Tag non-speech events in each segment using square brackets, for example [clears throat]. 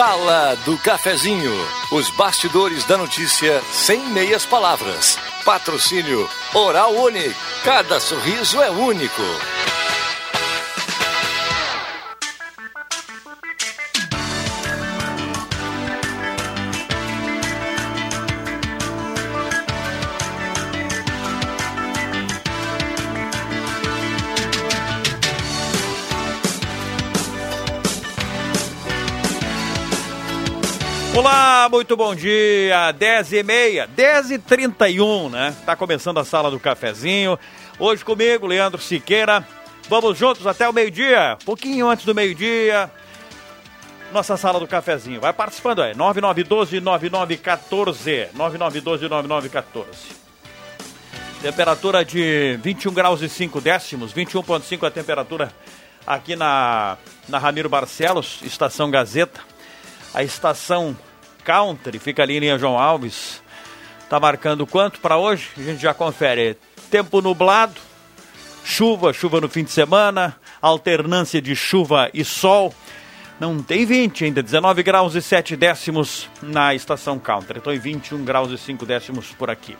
Sala do Cafezinho. Os bastidores da notícia sem meias palavras. Patrocínio Oral Unique. Cada sorriso é único. Muito bom dia. 10 e meia, 10 e 31, né? Tá começando a sala do cafezinho. Hoje comigo, Leandro Siqueira. Vamos juntos até o meio-dia, pouquinho antes do meio-dia. Nossa sala do cafezinho. Vai participando aí. 9912-9914. 9912-9914. Temperatura de 21 graus e 5 décimos. 21,5 a temperatura aqui na, na Ramiro Barcelos, Estação Gazeta. A estação Country, fica ali em linha João Alves. Tá marcando quanto para hoje? A gente já confere. Tempo nublado, chuva, chuva no fim de semana, alternância de chuva e sol. Não tem 20 ainda, 19 graus e 7 décimos na estação Country. Estou em 21 graus e 5 décimos por aqui.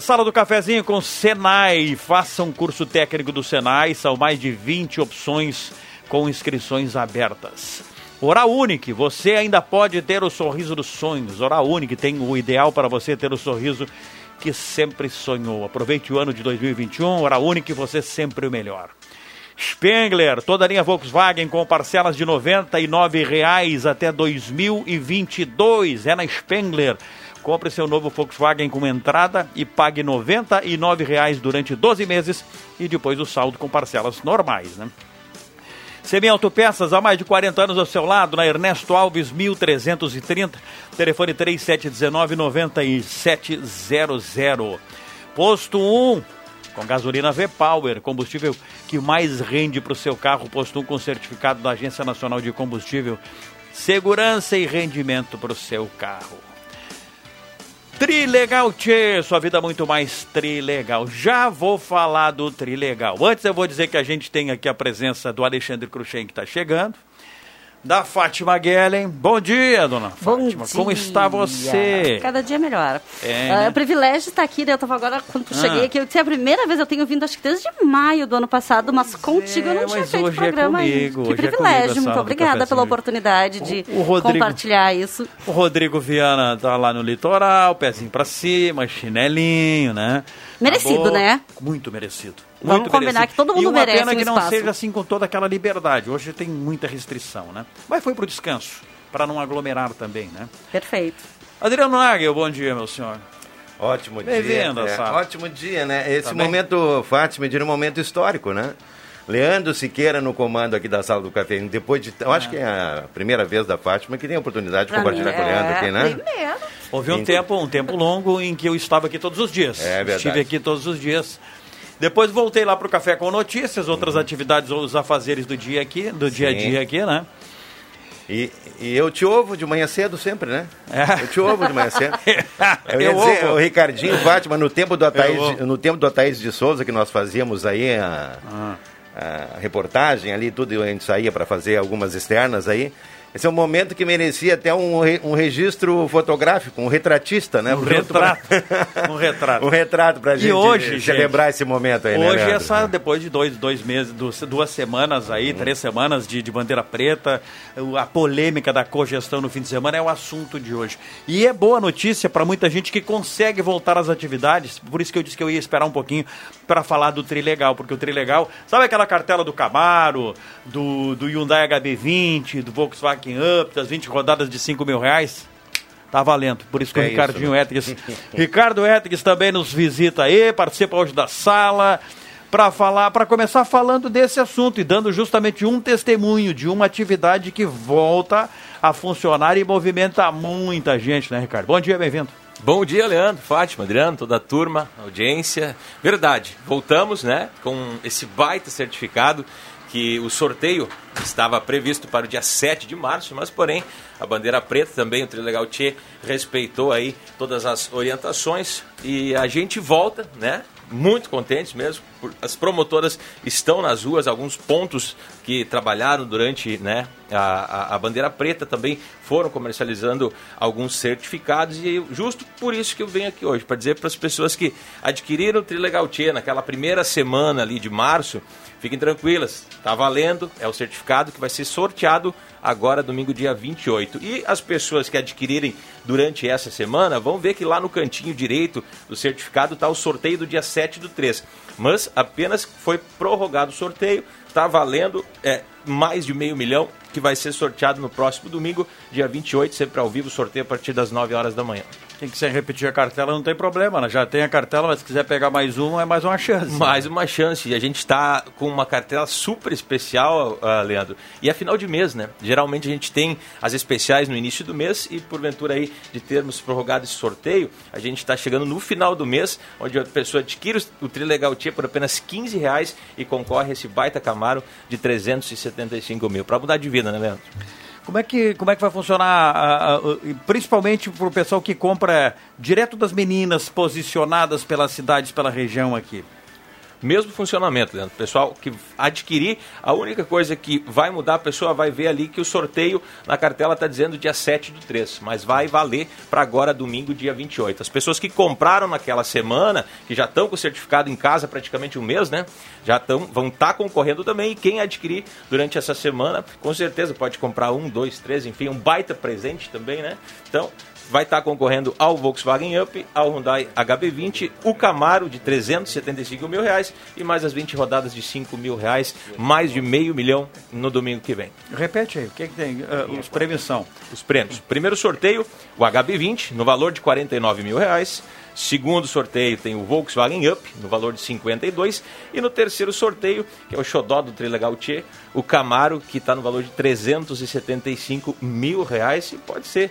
Sala do cafezinho com Senai. Faça um curso técnico do Senai. São mais de 20 opções com inscrições abertas. Oral Unique, você ainda pode ter o sorriso dos sonhos. Oral Unique tem o ideal para você ter o sorriso que sempre sonhou. Aproveite o ano de 2021, Oral Unique, você sempre o melhor. Spengler, toda a linha Volkswagen com parcelas de R$ 99,00 até 2022. É na Spengler. Compre seu novo Volkswagen com entrada e pague R$ 99,00 durante 12 meses e depois o saldo com parcelas normais, né? Semi Autopeças, há mais de 40 anos ao seu lado, na Ernesto Alves 1330, telefone 3719-9700. Posto 1, com gasolina V-Power, combustível que mais rende para o seu carro. Posto 1 com certificado da Agência Nacional de Combustível. Segurança e rendimento para o seu carro. Trilegal Tchê, sua vida muito mais trilegal. Já vou falar do Trilegal. Antes eu vou dizer que a gente tem aqui a presença do Alexandre Cruxem que está chegando da Fátima Guellen. Bom dia, dona Bom Fátima. dia. Como está você? Cada dia melhor. É, Ah, né? É um privilégio estar aqui, né? Eu tava agora, quando Ah. cheguei aqui, eu disse, é a primeira vez eu tenho vindo, acho que desde maio do ano passado, mas contigo eu é, não tinha mas feito hoje é programa comigo, Que é comigo a privilégio, sala muito do obrigada pela oportunidade de O- Rodrigo- compartilhar isso. O Rodrigo Viana tá lá no litoral, pezinho pra cima, chinelinho, né? Merecido, Acabou- né? Muito merecido. Vamos combinar merecido. que todo mundo e uma merece pena um que não espaço. seja assim com toda aquela liberdade. Hoje tem muita restrição, né? Mas foi pro descanso, para não aglomerar também, né? Perfeito. Adriano Nagel, bom dia, meu senhor. Ótimo dia. Bem-vindo, é, ótimo dia, né? Esse Tá bem? momento, Fátima, de um momento histórico, né? Leandro Siqueira no comando aqui da sala do café. Depois de. Eu acho que é a primeira vez da Fátima que tem a oportunidade de Pra compartilhar mim, com o Leandro é, aqui, né? Primeiro. Houve um tempo, um tempo longo em que eu estava aqui todos os dias. É verdade. Estive aqui todos os dias. Depois voltei lá para o Café com Notícias, outras atividades, os afazeres do dia aqui, do dia a Sim. dia aqui, né? E, e eu te ouvo de manhã cedo sempre, né? É. Eu te ouvo de manhã cedo. [laughs] Eu ia Eu dizer, ouvo. o Ricardinho, Fátima, no tempo do Ataís, no tempo do Ataís de Souza, que nós fazíamos aí a, Ah. a reportagem ali, tudo, a gente saía para fazer algumas externas aí. Esse é um momento que merecia até um, re- um registro fotográfico, um retratista, né? Um retrato. Um retrato. [laughs] um retrato pra E gente hoje, celebrar esse momento aí, né, Hoje, essa, depois de dois, dois meses, duas, semanas aí, três semanas de, de bandeira preta, a polêmica da cogestão no fim de semana é o assunto de hoje. E é boa notícia para muita gente que consegue voltar às atividades, por isso que eu disse que eu ia esperar um pouquinho para falar do Trilegal, porque o Trilegal, sabe aquela cartela do Camaro, do, do Hyundai HB20, do Volkswagen Up, das 20 rodadas de 5 mil reais? Tá valendo. Por isso que É o isso, Ricardinho né? Etris. [laughs] Ricardo Etris também nos visita aí, participa hoje da sala para falar, para começar falando desse assunto e dando justamente um testemunho de uma atividade que volta a funcionar e movimenta muita gente, né, Ricardo? Bom dia, bem-vindo. Bom dia, Leandro, Fátima, Adriano, toda a turma, audiência. Verdade, voltamos, né, com esse baita certificado que o sorteio estava previsto para o dia 7 de março, mas porém a bandeira preta também, o Trilegal Tchê, respeitou aí todas as orientações e a gente volta, né, muito contentes mesmo. As promotoras estão nas ruas, alguns pontos que trabalharam durante né, a, a, bandeira preta também foram comercializando alguns certificados e justo por isso que eu venho aqui hoje, para dizer para as pessoas que adquiriram o Trilegal Tia naquela primeira semana ali de março, fiquem tranquilas, está valendo, é o certificado que vai ser sorteado agora domingo dia 28. E as pessoas que adquirirem durante essa semana vão ver que lá no cantinho direito do certificado está o sorteio do dia 7 do 3. Mas apenas foi prorrogado o sorteio, está valendo é, mais de meio milhão, que vai ser sorteado no próximo domingo, dia 28, sempre ao vivo, sorteio a partir das 9 horas da manhã. Quem quiser repetir a cartela não tem problema, né? já tem a cartela, mas se quiser pegar mais uma, é mais uma chance. Mais uma chance. E a gente está com uma cartela super especial, uh, Leandro. E é final de mês, né? Geralmente a gente tem as especiais no início do mês e porventura aí de termos prorrogado esse sorteio, a gente está chegando no final do mês, onde a pessoa adquire o Trilegal Tia por apenas 15 reais e concorre a esse baita Camaro de 375 mil. Para mudar de vida, né, Leandro? Como é que, como é que vai funcionar, uh, uh, principalmente para o pessoal que compra direto das meninas posicionadas pelas cidades, pela região aqui? Mesmo funcionamento, Leandro. Pessoal que adquirir, a única coisa que vai mudar, a pessoa vai ver ali que o sorteio na cartela está dizendo dia 7 do 3, mas vai valer para agora, domingo, dia 28. As pessoas que compraram naquela semana, que já estão com o certificado em casa praticamente um mês, né? Já tão, vão estar tá concorrendo também. E quem adquirir durante essa semana, com certeza pode comprar um, dois, três, enfim, um baita presente também, né? Então, vai estar concorrendo ao Volkswagen Up, ao Hyundai HB20, o Camaro de 375 mil reais e mais as 20 rodadas de 5 mil reais, mais de meio milhão no domingo que vem. Repete aí, o que, é que tem? Uh, os prêmios são? Os prêmios. Primeiro sorteio, o HB20, no valor de 49 mil reais. Segundo sorteio tem o Volkswagen Up, no valor de 52. E no terceiro sorteio, que é o xodó do Trilegal Tchê, o Camaro, que está no valor de 375 mil reais. E pode ser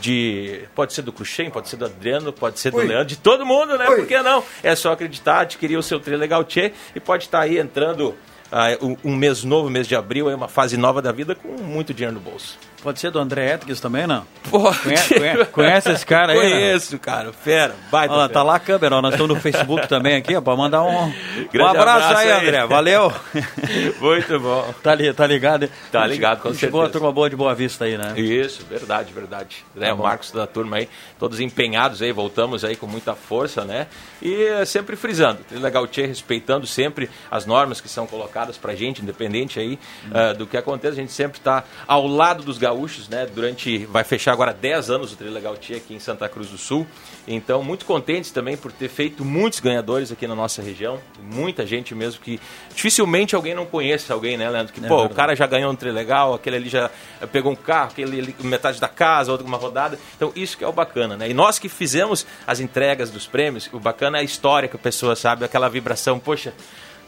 de. Pode ser do Cruxem, pode ser do Adriano, pode ser do Oi. Leandro, de todo mundo, né? Oi. Por que não? É só acreditar, adquirir o seu Trilegal Tchê e pode estar aí entrando uh, um, mês novo, mês de abril, é uma fase nova da vida com muito dinheiro no bolso. Pode ser do André Etkes também, não? Pode. Conhece, conhece, conhece esse cara aí? Conheço, né? cara. Fera. Baita Olha, tá lá a câmera, ó, nós estamos no Facebook também aqui, ó, pra mandar um, um abraço, abraço aí, aí, André. Valeu. [laughs] Muito bom. Tá, li, tá ligado? Tá ligado, com Chegou certeza. a turma boa de Boa Vista aí, né? Isso, verdade, verdade. Né, o Marcos da turma aí, todos empenhados aí, voltamos aí com muita força, né? E sempre frisando, Legal Tchê respeitando sempre as normas que são colocadas pra gente, independente aí hum. uh, do que acontece, a gente sempre tá ao lado dos gaúchos, né? Durante. Vai fechar agora 10 anos o Trilegal Tia aqui em Santa Cruz do Sul. Então, muito contentes também por ter feito muitos ganhadores aqui na nossa região. Muita gente mesmo que dificilmente alguém não conhece alguém, né, Leandro? Que, é pô, verdade. o cara já ganhou um Trilegal, aquele ali já pegou um carro, aquele ali, metade da casa, outra uma rodada. Então, isso que é o bacana, né? E nós que fizemos as entregas dos prêmios, o bacana é a história que a pessoa sabe, aquela vibração, poxa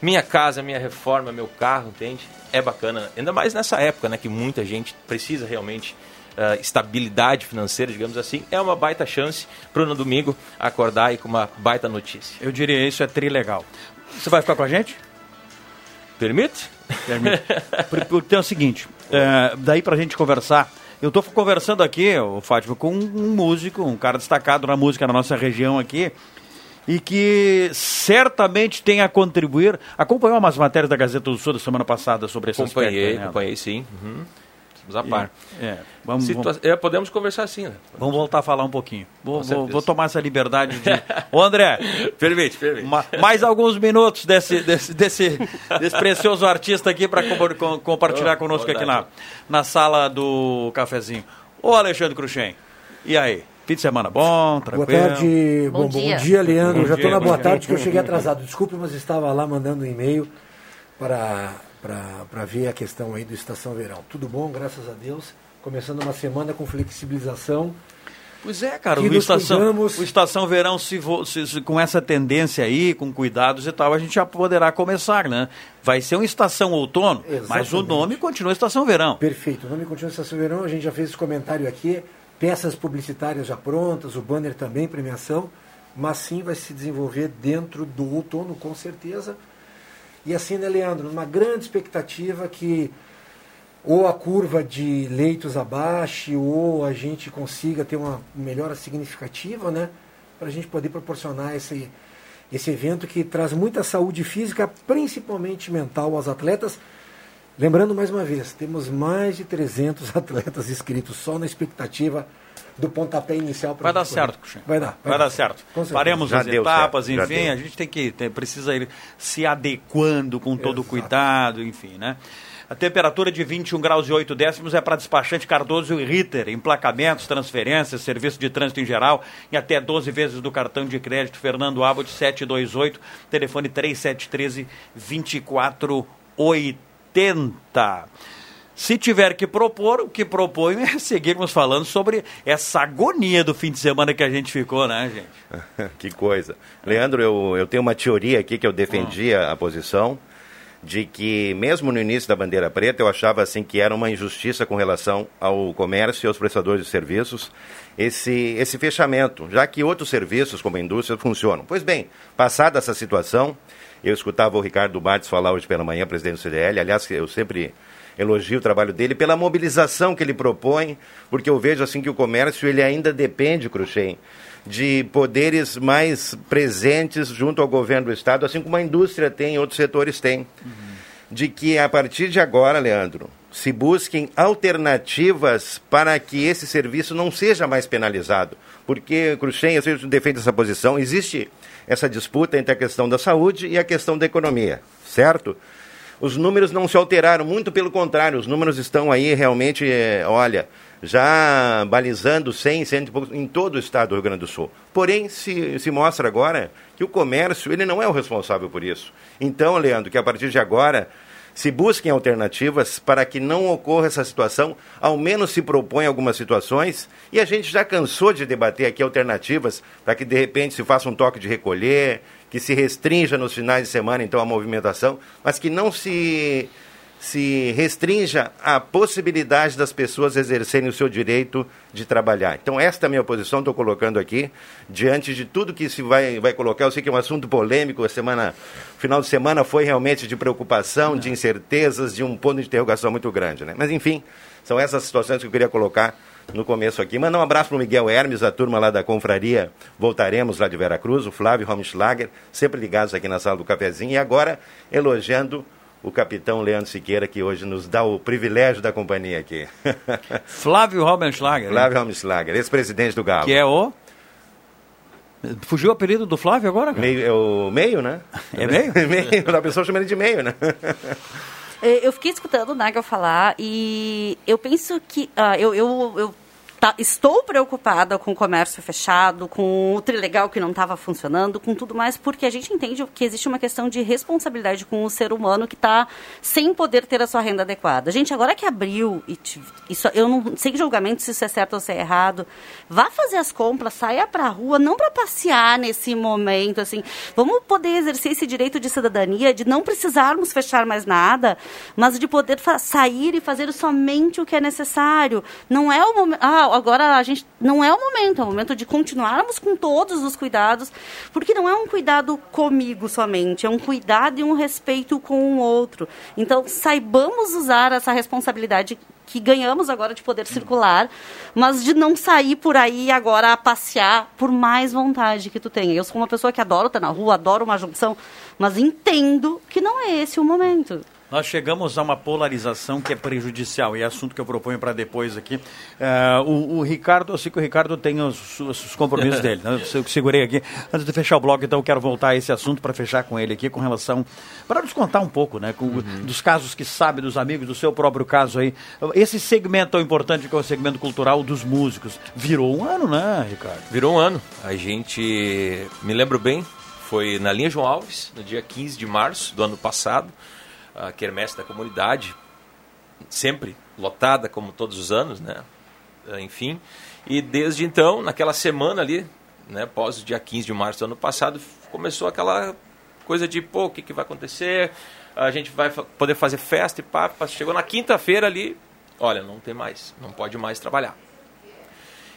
minha casa, minha reforma, meu carro, entende? É bacana, ainda mais nessa época, né, que muita gente precisa realmente uh, estabilidade financeira, digamos assim, é uma baita chance para no domingo acordar aí com uma baita notícia. Eu diria isso é trilegal. Você vai ficar com a gente? Permite? Permite. [laughs] Porque é o seguinte, é, daí para a gente conversar, eu estou conversando aqui, o Fátima, com um músico, um cara destacado na música na nossa região aqui, e que certamente tem a contribuir. Acompanhou umas matérias da Gazeta do Sul da semana passada sobre esse acompanhei, aspecto? Né? Acompanhei, sim. Uhum. Estamos a par. É, vamos, Situa vamos, é, podemos conversar assim, né? Vamos voltar a falar um pouquinho. Vou, vou, vou tomar essa liberdade de. [laughs] Ô, André! permite, permite. Ma, mais alguns minutos desse, desse, desse, desse precioso artista aqui para com, compartilhar oh, conosco aqui na, na sala do cafezinho. Ô, Alexandre Cruxem, e aí? Fim de semana bom, tranquilo? Boa tarde, bom, bom, dia. bom dia, Leandro. Bom Já estou na boa tarde que eu cheguei atrasado. Desculpe, mas estava lá mandando um e-mail para para ver a questão aí do Estação Verão. Tudo bom, graças a Deus. Começando uma semana com flexibilização. Pois é, cara, o estação, o estação Verão, se, se, se, com essa tendência aí, com cuidados e tal, a gente já poderá começar, né? Vai ser uma estação outono, Exatamente. mas o nome continua Estação Verão. Perfeito, o nome continua Estação Verão, a gente já fez esse comentário aqui, peças publicitárias já prontas, o banner também, premiação, mas sim vai se desenvolver dentro do outono, com certeza. E assim, né, Leandro, uma grande expectativa que ou a curva de leitos abaixe, ou a gente consiga ter uma melhora significativa, né? Para a gente poder proporcionar esse, esse evento que traz muita saúde física, principalmente mental, aos atletas. Lembrando mais uma vez, temos mais de 300 [laughs] atletas inscritos só na expectativa do pontapé inicial. Vai dar certo, Cuxinha. Vai dar. Vai, dar certo. Faremos as deu etapas, certo, enfim, a gente tem que tem- precisa ir se adequando com todo o Exato. cuidado, enfim, né? A temperatura de 21 graus e 8 décimos é para despachante Cardoso e Ritter, emplacamentos, transferências, serviço de trânsito em geral, em até 12 vezes do cartão de crédito Fernando Abbott 728, telefone 3713 2480. Se tiver que propor, o que proponho é [laughs] seguirmos falando sobre essa agonia do fim de semana que a gente ficou, né, gente? [laughs] que coisa. Leandro, eu, eu tenho uma teoria aqui que eu defendia a posição de que, mesmo no início da bandeira preta, eu achava assim que era uma injustiça com relação ao comércio e aos prestadores de serviços esse, esse fechamento, já que outros serviços, como a indústria, funcionam. Pois bem, passada essa situação, eu escutava o Ricardo Bartes falar hoje pela manhã, presidente do CDL, aliás, eu sempre elogio o trabalho dele pela mobilização que ele propõe, porque eu vejo assim que o comércio ele ainda depende, Cruxem, de poderes mais presentes junto ao governo do estado, assim como a indústria tem, outros setores têm. De que a partir de agora, Leandro, se busquem alternativas para que esse serviço não seja mais penalizado. Porque, Cruxem, eu sempre defendo essa posição, existe essa disputa entre a questão da saúde e a questão da economia, certo? Os números não se alteraram, muito pelo contrário, os números estão aí realmente, eh, olha, já balizando 100, 100 e poucos em todo o estado do Rio Grande do Sul. Porém, se, se mostra agora que o comércio, ele não é o responsável por isso. Então, Leandro, que a partir de agora se busquem alternativas para que não ocorra essa situação, ao menos se propõe algumas situações, e a gente já cansou de debater aqui alternativas para que de repente se faça um toque de recolher, que se restrinja nos finais de semana então a movimentação, mas que não se se restrinja a possibilidade das pessoas exercerem o seu direito de trabalhar. Então, esta é a minha posição, estou colocando aqui, diante de tudo que se vai, vai colocar. Eu sei que é um assunto polêmico, a semana, final de semana foi realmente de preocupação, de incertezas, de um ponto de interrogação muito grande. Né? Mas, enfim, são essas situações que eu queria colocar no começo aqui. Mandar um abraço para o Miguel Hermes, a turma lá da Confraria Voltaremos, lá de Veracruz, o Flávio Romschlager, sempre ligados aqui na sala do cafezinho, e agora elogiando o capitão Leandro Siqueira, que hoje nos dá o privilégio da companhia aqui. [laughs] Flávio Raubenschlager, né? Flávio Romschlager, ex-presidente do Galo. que é o... Fugiu o apelido do Flávio agora? cara? Meio, é o meio, né? É meio? [laughs] meio. A pessoa chama ele de meio, né? É, Eu fiquei escutando o Nagel falar e eu penso que ah, eu, eu, eu tá- estou preocupada com o comércio fechado, com o trilegal que não estava funcionando, com tudo mais, porque a gente entende que existe uma questão de responsabilidade com o ser humano que está sem poder ter a sua renda adequada. Gente, agora que abriu, e isso, eu não sei julgamento se isso é certo ou se é errado, vá fazer as compras, saia para a rua, não para passear nesse momento, assim, vamos poder exercer esse direito de cidadania, de não precisarmos fechar mais nada, mas de poder sair e fazer somente o que é necessário. Não é o momento. Ah, agora a gente. Não é o momento, é o momento de continuarmos com todos os cuidados, porque não é um cuidado comigo somente, é um cuidado e um respeito com o outro. Então, saibamos usar essa responsabilidade que ganhamos agora de poder circular, mas de não sair por aí agora a passear por mais vontade que tu tenha. Eu sou uma pessoa que adoro estar na rua, adoro uma junção, mas entendo que não é esse o momento. Nós chegamos a uma polarização que é prejudicial, e é assunto que eu proponho para depois aqui. É, o, o Ricardo, eu sei que o Ricardo tem os, os- os compromissos [laughs] dele, né? eu segurei aqui. Antes de fechar o bloco, então eu quero voltar a esse assunto para fechar com ele aqui, com relação. para nos contar um pouco, né? com- dos casos que sabe, dos amigos, do seu próprio caso aí. Esse segmento tão importante que é o segmento cultural dos músicos. Virou um ano, né, Ricardo? Virou um ano. A gente, me lembro bem, foi na linha João Alves, no dia 15 de março do ano passado, a quermesse da comunidade, sempre lotada como todos os anos, né? Eh, Enfim, e desde então, naquela semana ali, né, após o dia 15 de março do ano passado, começou aquela coisa de, pô, o que, que vai acontecer? A gente vai poder fazer festa e pá. chegou na quinta-feira ali, olha, não tem mais, não pode mais trabalhar.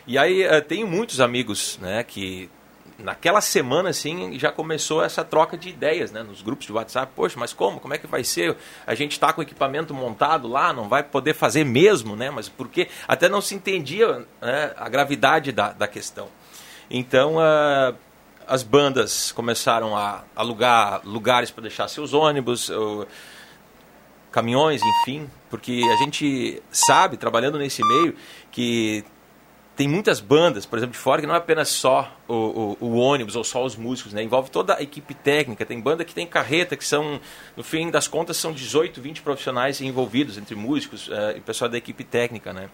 E aí eh, tenho muitos amigos, né, que naquela semana assim já começou essa troca de ideias, né, nos grupos de WhatsApp. Poxa, mas como? Como é que vai ser? A gente está com o equipamento montado lá, não vai poder fazer mesmo, né? Mas porque até não se entendia né, a gravidade da, da questão. Então ah, as bandas começaram a alugar lugares para deixar seus ônibus. o- caminhões, enfim, porque a gente sabe, trabalhando nesse meio, que tem muitas bandas, por exemplo, de fora, que não é apenas só o, o, o, ônibus ou só os músicos, né? Envolve toda a equipe técnica. Tem banda que tem carreta, que são, no fim das contas, são 18, 20 profissionais envolvidos, entre músicos uh, e pessoal da equipe técnica, né?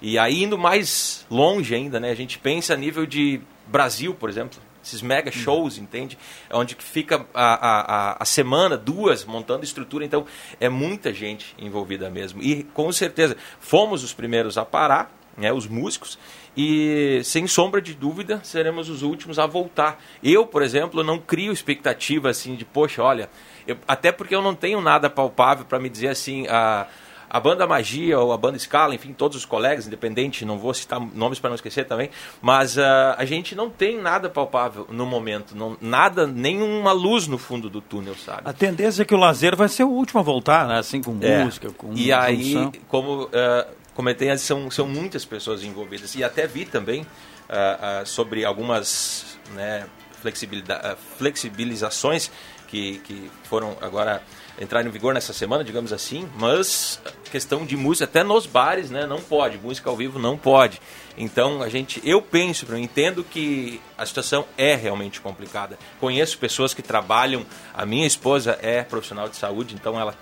E aí, indo mais longe ainda, né? A gente pensa a nível de Brasil, por exemplo. Esses mega shows, uhum. entende? É onde fica a, a, a semana, duas, montando estrutura. Então, é muita gente envolvida mesmo. E, com certeza, fomos os primeiros a parar, né, os músicos, e sem sombra de dúvida seremos os últimos a voltar. Eu, por exemplo, não crio expectativa assim de, poxa, olha, eu, até porque eu não tenho nada palpável para me dizer assim, a, a banda Magia ou a banda Scala, enfim, todos os colegas, independente, não vou citar nomes para não esquecer também, mas uh, a gente não tem nada palpável no momento, não, nada, nenhuma luz no fundo do túnel, sabe? A tendência é que o lazer vai ser o último a voltar, né? assim com é. música, com E aí, como uh, comentei, são, são muitas pessoas envolvidas. E até vi também uh, uh, sobre algumas né, uh, flexibilizações que, que foram agora entrar em vigor nessa semana, digamos assim, mas questão de música, até nos bares, né, não pode, música ao vivo não pode. Então, a gente, eu penso, eu entendo que a situação é realmente complicada. Conheço pessoas que trabalham, a minha esposa é profissional de saúde, então ela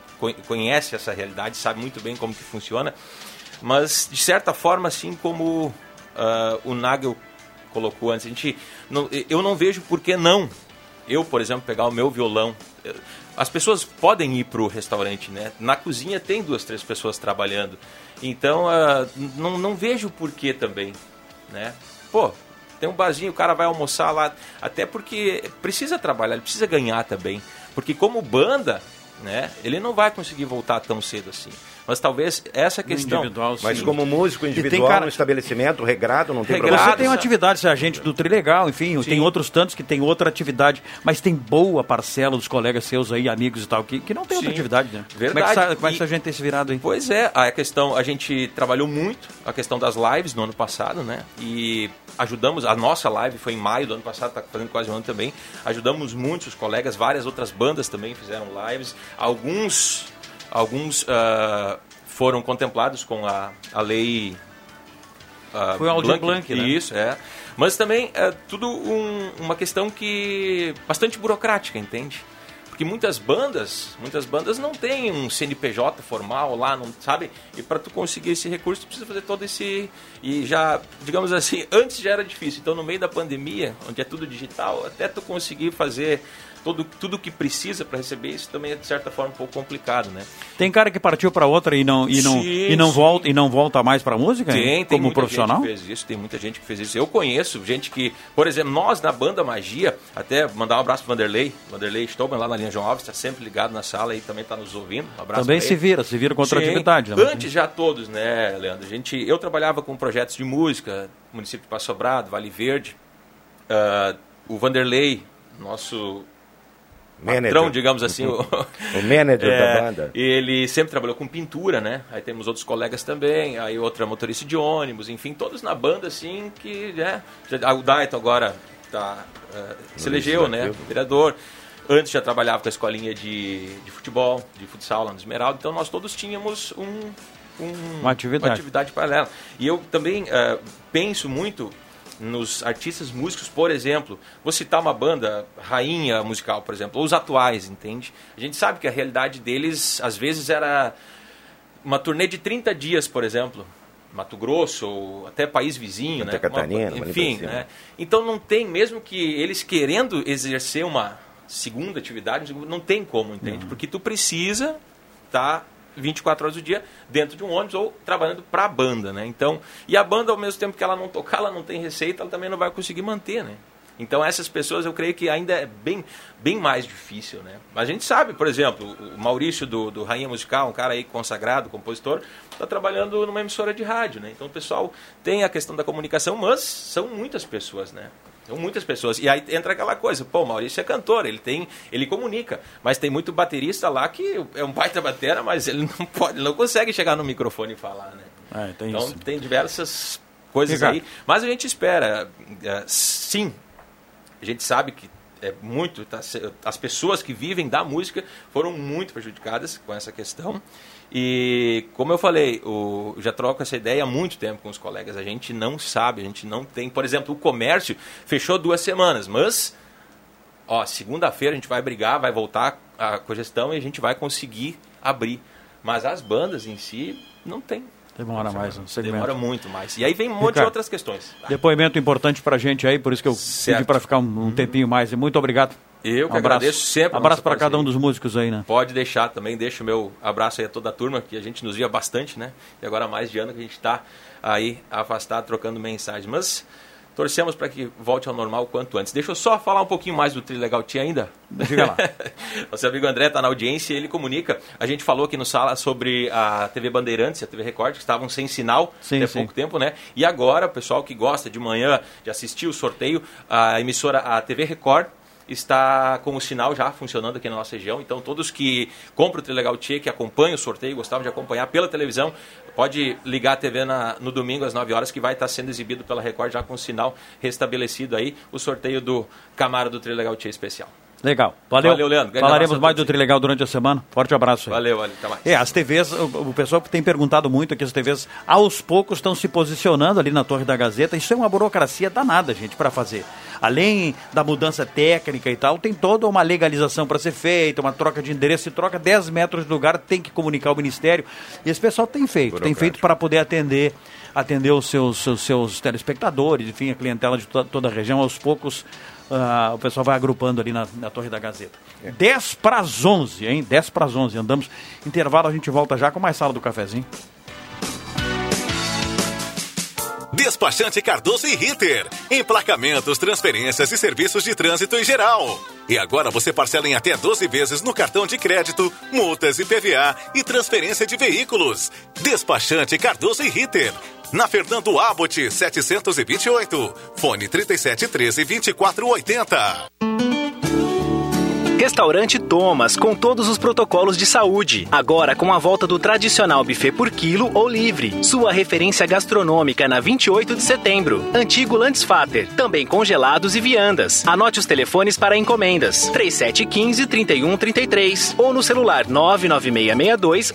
conhece essa realidade, sabe muito bem como que funciona. Mas, de certa forma, assim como uh, o Nagel colocou antes, a gente, não, eu não vejo por que não. Eu, por exemplo, pegar o meu violão. As pessoas podem ir para o restaurante, né? Na cozinha tem duas, três pessoas trabalhando. Então, uh, não, não vejo por que também, né? Pô, tem um barzinho, o cara vai almoçar lá. Até porque precisa trabalhar, ele precisa ganhar também. Porque como banda, né? Ele não vai conseguir voltar tão cedo assim. Mas talvez essa questão. Individual, mas como músico individual cara... no estabelecimento, regrado, não tem regrado, problema. Você tem uma atividade, você é agente do Trilegal, enfim, sim. tem outros tantos que tem outra atividade, mas tem boa parcela dos colegas seus aí, amigos e tal, que, que não tem outra atividade, né? Verdade. Como é que, como é que a gente tem se virado aí? Pois é, a questão, a gente trabalhou muito a questão das lives no ano passado, né? E ajudamos, a nossa live foi em maio do ano passado, está fazendo quase um ano também. Ajudamos muitos colegas, várias outras bandas também fizeram lives. Alguns alguns uh, foram contemplados com a, a lei. Uh, Foi o Aldir Blanc, né? Isso, é. Mas também é tudo um, uma questão que bastante burocrática, entende? Porque muitas bandas, muitas bandas não têm um CNPJ formal lá, não sabe? E para tu conseguir esse recurso, tu precisa fazer todo esse e já, digamos assim, [laughs] antes já era difícil. Então no meio da pandemia, onde é tudo digital, até tu conseguir fazer todo, tudo que precisa para receber isso também é de certa forma um pouco complicado, né? Tem cara que partiu para outra e não e não sim, e não sim. volta e não volta mais para música? Tem, tem como profissional? Gente que fez isso, tem muita gente que fez isso. Eu conheço gente que, por exemplo, nós na banda Magia, até mandar um abraço pro Vanderlei, Vanderlei Stolman lá na linha João Alves, está sempre ligado na sala e também está nos ouvindo. Um abraço também se vira, se vira com outra sim, atividade. Né? Antes já todos, né, Leandro? A gente, eu trabalhava com projetos de música, município de Passo Sobrado, Vale Verde. Uh, o Vanderlei, nosso manager. patrão, digamos assim. o, [laughs] o manager é, da banda. E ele sempre trabalhou com pintura, né? Aí temos outros colegas também, aí outra motorista de ônibus, enfim, todos na banda, assim, que, né? O Daito agora tá, uh, se elegeu, né? Vereador. Antes já trabalhava com a escolinha de, de futebol, de futsal lá no Esmeralda, então nós todos tínhamos um, um, uma, atividade. uma atividade paralela. E eu também uh, penso muito nos artistas músicos, por exemplo, vou citar uma banda rainha musical, por exemplo, ou os atuais, entende? A gente sabe que a realidade deles, às vezes, era uma turnê de 30 dias, por exemplo, Mato Grosso, ou até país vizinho, Santa né? Catarina, uma, enfim, né? Então não tem, mesmo que eles querendo exercer uma segunda atividade, não tem como, entende? Uhum. Porque tu precisa estar tá 24 horas do dia dentro de um ônibus ou trabalhando para a banda, né? Então, e a banda ao mesmo tempo que ela não tocar, ela não tem receita, ela também não vai conseguir manter, né? Então essas pessoas eu creio que ainda é bem, bem mais difícil, né? A gente sabe, por exemplo, o Maurício do, do Rainha Musical, um cara aí consagrado, compositor, está trabalhando numa emissora de rádio, né? Então o pessoal tem a questão da comunicação, mas são muitas pessoas, né? São muitas pessoas. E aí entra aquela coisa, pô, o Maurício é cantor, ele tem, ele comunica, mas tem muito baterista lá que é um baita batera, mas ele não [laughs] pode, não consegue chegar no microfone e falar, né? É, tem então isso. tem diversas coisas aí, mas a gente espera, uh, sim, a gente sabe que é muito. Tá, as pessoas que vivem da música foram muito prejudicadas com essa questão. E como eu falei, o, já troco essa ideia há muito tempo com os colegas. A gente não sabe, a gente não tem. Por exemplo, o comércio fechou duas semanas, mas ó, segunda-feira a gente vai brigar, vai voltar a cogestão e a gente vai conseguir abrir. Mas as bandas em si não tem. Demora mais um segmento. Demora muito mais. E aí vem um monte Ricardo, de outras questões. Depoimento importante pra gente aí, por isso que eu certo. pedi para ficar um, um, tempinho mais. E muito obrigado. Eu que abraço. agradeço sempre. Abraço para cada um dos músicos aí, né? Pode deixar também, deixa o meu abraço aí a toda a turma, que a gente nos via bastante, né? E agora mais de ano que a gente está aí afastado, trocando mensagens. Mas Torcemos para que volte ao normal o quanto antes. Deixa eu só falar um pouquinho mais do Trilegal Tia ainda. Diga lá. [laughs] Nosso amigo André está na audiência e ele comunica. A gente falou aqui no sala sobre a TV Bandeirantes e a TV Record, que estavam sem sinal sim, até sim. pouco tempo, né? E agora, o pessoal que gosta de manhã de assistir o sorteio, a emissora, a TV Record, está com o sinal já funcionando aqui na nossa região. Então, todos que compram o Trilegal Tia, que acompanham o sorteio, gostavam de acompanhar pela televisão, pode ligar a TV na, no domingo às 9 horas, que vai estar sendo exibido pela Record já com o sinal restabelecido aí, o sorteio do Camaro do Trilegal Tia especial. Legal. Valeu. Valeu, Leandro. Falaremos mais do Trilegal durante a semana. Forte abraço. Aí. Valeu, valeu. Até mais. É, as TVs, o, o pessoal tem perguntado muito aqui, as TVs aos poucos estão se posicionando ali na Torre da Gazeta. Isso é uma burocracia danada, gente, para fazer. Além da mudança técnica e tal, tem toda uma legalização para ser feita, uma troca de endereço. Se troca 10 metros de lugar, tem que comunicar ao Ministério. E esse pessoal tem feito, tem feito para poder atender atender os seus, seus, seus telespectadores, enfim, a clientela de toda, toda a região. Aos poucos Uh, o pessoal vai agrupando ali na, na Torre da Gazeta. É. 10 para as 11, hein? 10 para as 11. Andamos. Intervalo, a gente volta já com mais sala do cafezinho. Despachante Cardoso e Ritter. Emplacamentos, transferências e serviços de trânsito em geral. E agora você parcela em até 12 vezes no cartão de crédito, multas e PVA e transferência de veículos. Despachante Cardoso e Ritter na Fernando Abbott 728, fone 3713 2480. Restaurante Thomas, com todos os protocolos de saúde. Agora com a volta do tradicional buffet por quilo ou livre. Sua referência gastronômica na 28 de setembro. Antigo Landsfater, também congelados e viandas. Anote os telefones para encomendas: 3715 3133 ou no celular 99662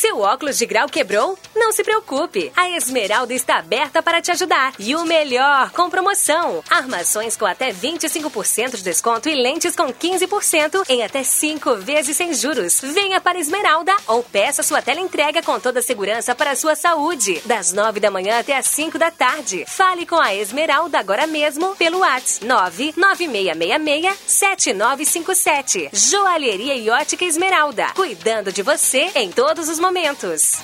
Seu óculos de grau quebrou? Não se preocupe, a Esmeralda está aberta para te ajudar. E o melhor, com promoção. Armações com até 25% de desconto e lentes com 15% em até 5 vezes sem juros. Venha para Esmeralda ou peça sua tela entrega com toda a segurança para a sua saúde. Das 9 da manhã até as 5 da tarde. Fale com a Esmeralda agora mesmo pelo WhatsApp 99666 7957. Joalheria e ótica Esmeralda. Cuidando de você em todos os momentos momentos.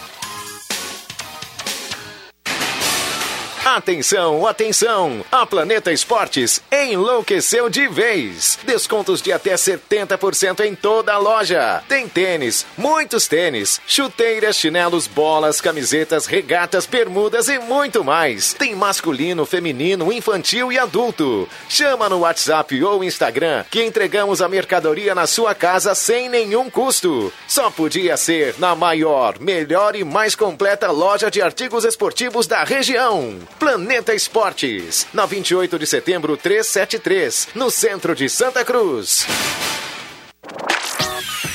Atenção, atenção! A Planeta Esportes enlouqueceu de vez. Descontos de até 70% em toda a loja. Tem tênis, muitos tênis, chuteiras, chinelos, bolas, camisetas, regatas, bermudas e muito mais. Tem masculino, feminino, infantil e adulto. Chama no WhatsApp ou Instagram que entregamos a mercadoria na sua casa sem nenhum custo. Só podia ser na maior, melhor e mais completa loja de artigos esportivos da região. Planeta Esportes, na 28 de setembro 373, no centro de Santa Cruz.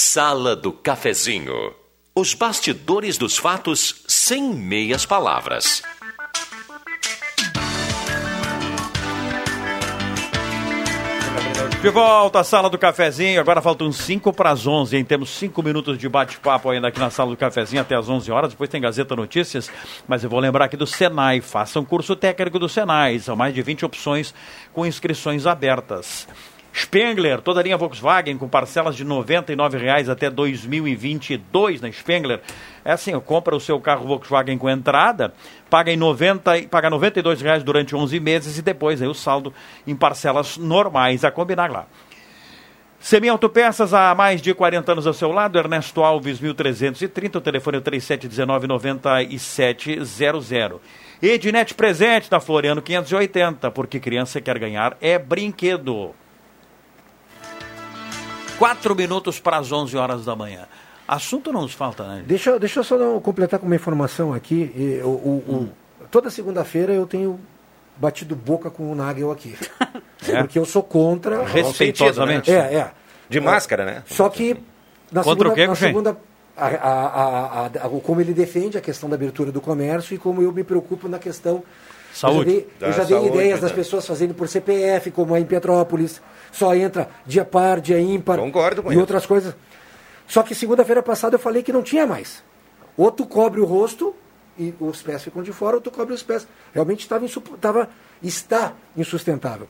Sala do Cafezinho. Os bastidores dos fatos sem meias palavras. De volta à sala do cafezinho. Agora faltam 5 para as 11, hein? Temos 5 minutos de bate-papo ainda aqui na sala do cafezinho até as 11 horas. Depois tem Gazeta Notícias. Mas eu vou lembrar aqui do Senai. Faça um curso técnico do Senai. São mais de 20 opções com inscrições abertas. Spengler, toda a linha Volkswagen com parcelas de R$ 99,00 até 2022 na Spengler. É assim, compra o seu carro Volkswagen com entrada, paga em 90, paga R$ 92,00 durante 11 meses e depois aí o saldo em parcelas normais a combinar lá. Semi Autopeças há mais de 40 anos ao seu lado, Ernesto Alves 1330, o telefone é 3719-9700. Ednet Presente da Floriano 580, porque criança quer ganhar é brinquedo. Quatro minutos para as 11 horas da manhã. Assunto não nos falta, né? Deixa, deixa eu só completar com uma informação aqui. E, o, o, hum. o, toda segunda-feira eu tenho batido boca com o Nagel aqui. [laughs] É? Porque eu sou contra. Respeitosamente. Né? É, é. De máscara, né? Só que na contra segunda, o quê, na segunda a, a, a, como ele defende a questão da abertura do comércio e como eu me preocupo na questão Saúde. Eu já dei, eu já dei ideias das pessoas fazendo por CPF, como é em Petrópolis, só entra dia par, dia ímpar. Concordo com E isso. outras coisas. Só que segunda-feira passada eu falei que não tinha mais. Ou tu cobre o rosto e os pés ficam de fora, ou tu cobre os pés. Realmente estava tava, está insustentável.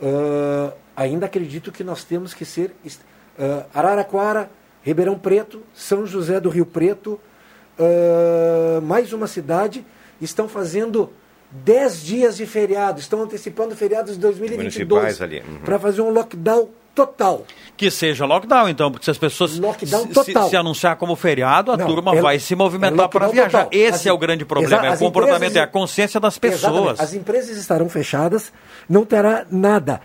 Uh, ainda acredito que nós temos que ser uh, Araraquara, Ribeirão Preto, São José do Rio Preto, uh, mais uma cidade, estão fazendo 10 dias de feriado, estão antecipando feriados de 2022 uhum. para fazer um lockdown total. Que seja lockdown, então, porque se as pessoas lockdown total. Se, se anunciar como feriado, a Não, turma é, vai se movimentar é para viajar. Total. Esse as, é o grande problema, é o comportamento, empresas, é a consciência das pessoas. Exatamente. As empresas estarão fechadas, não terá nada.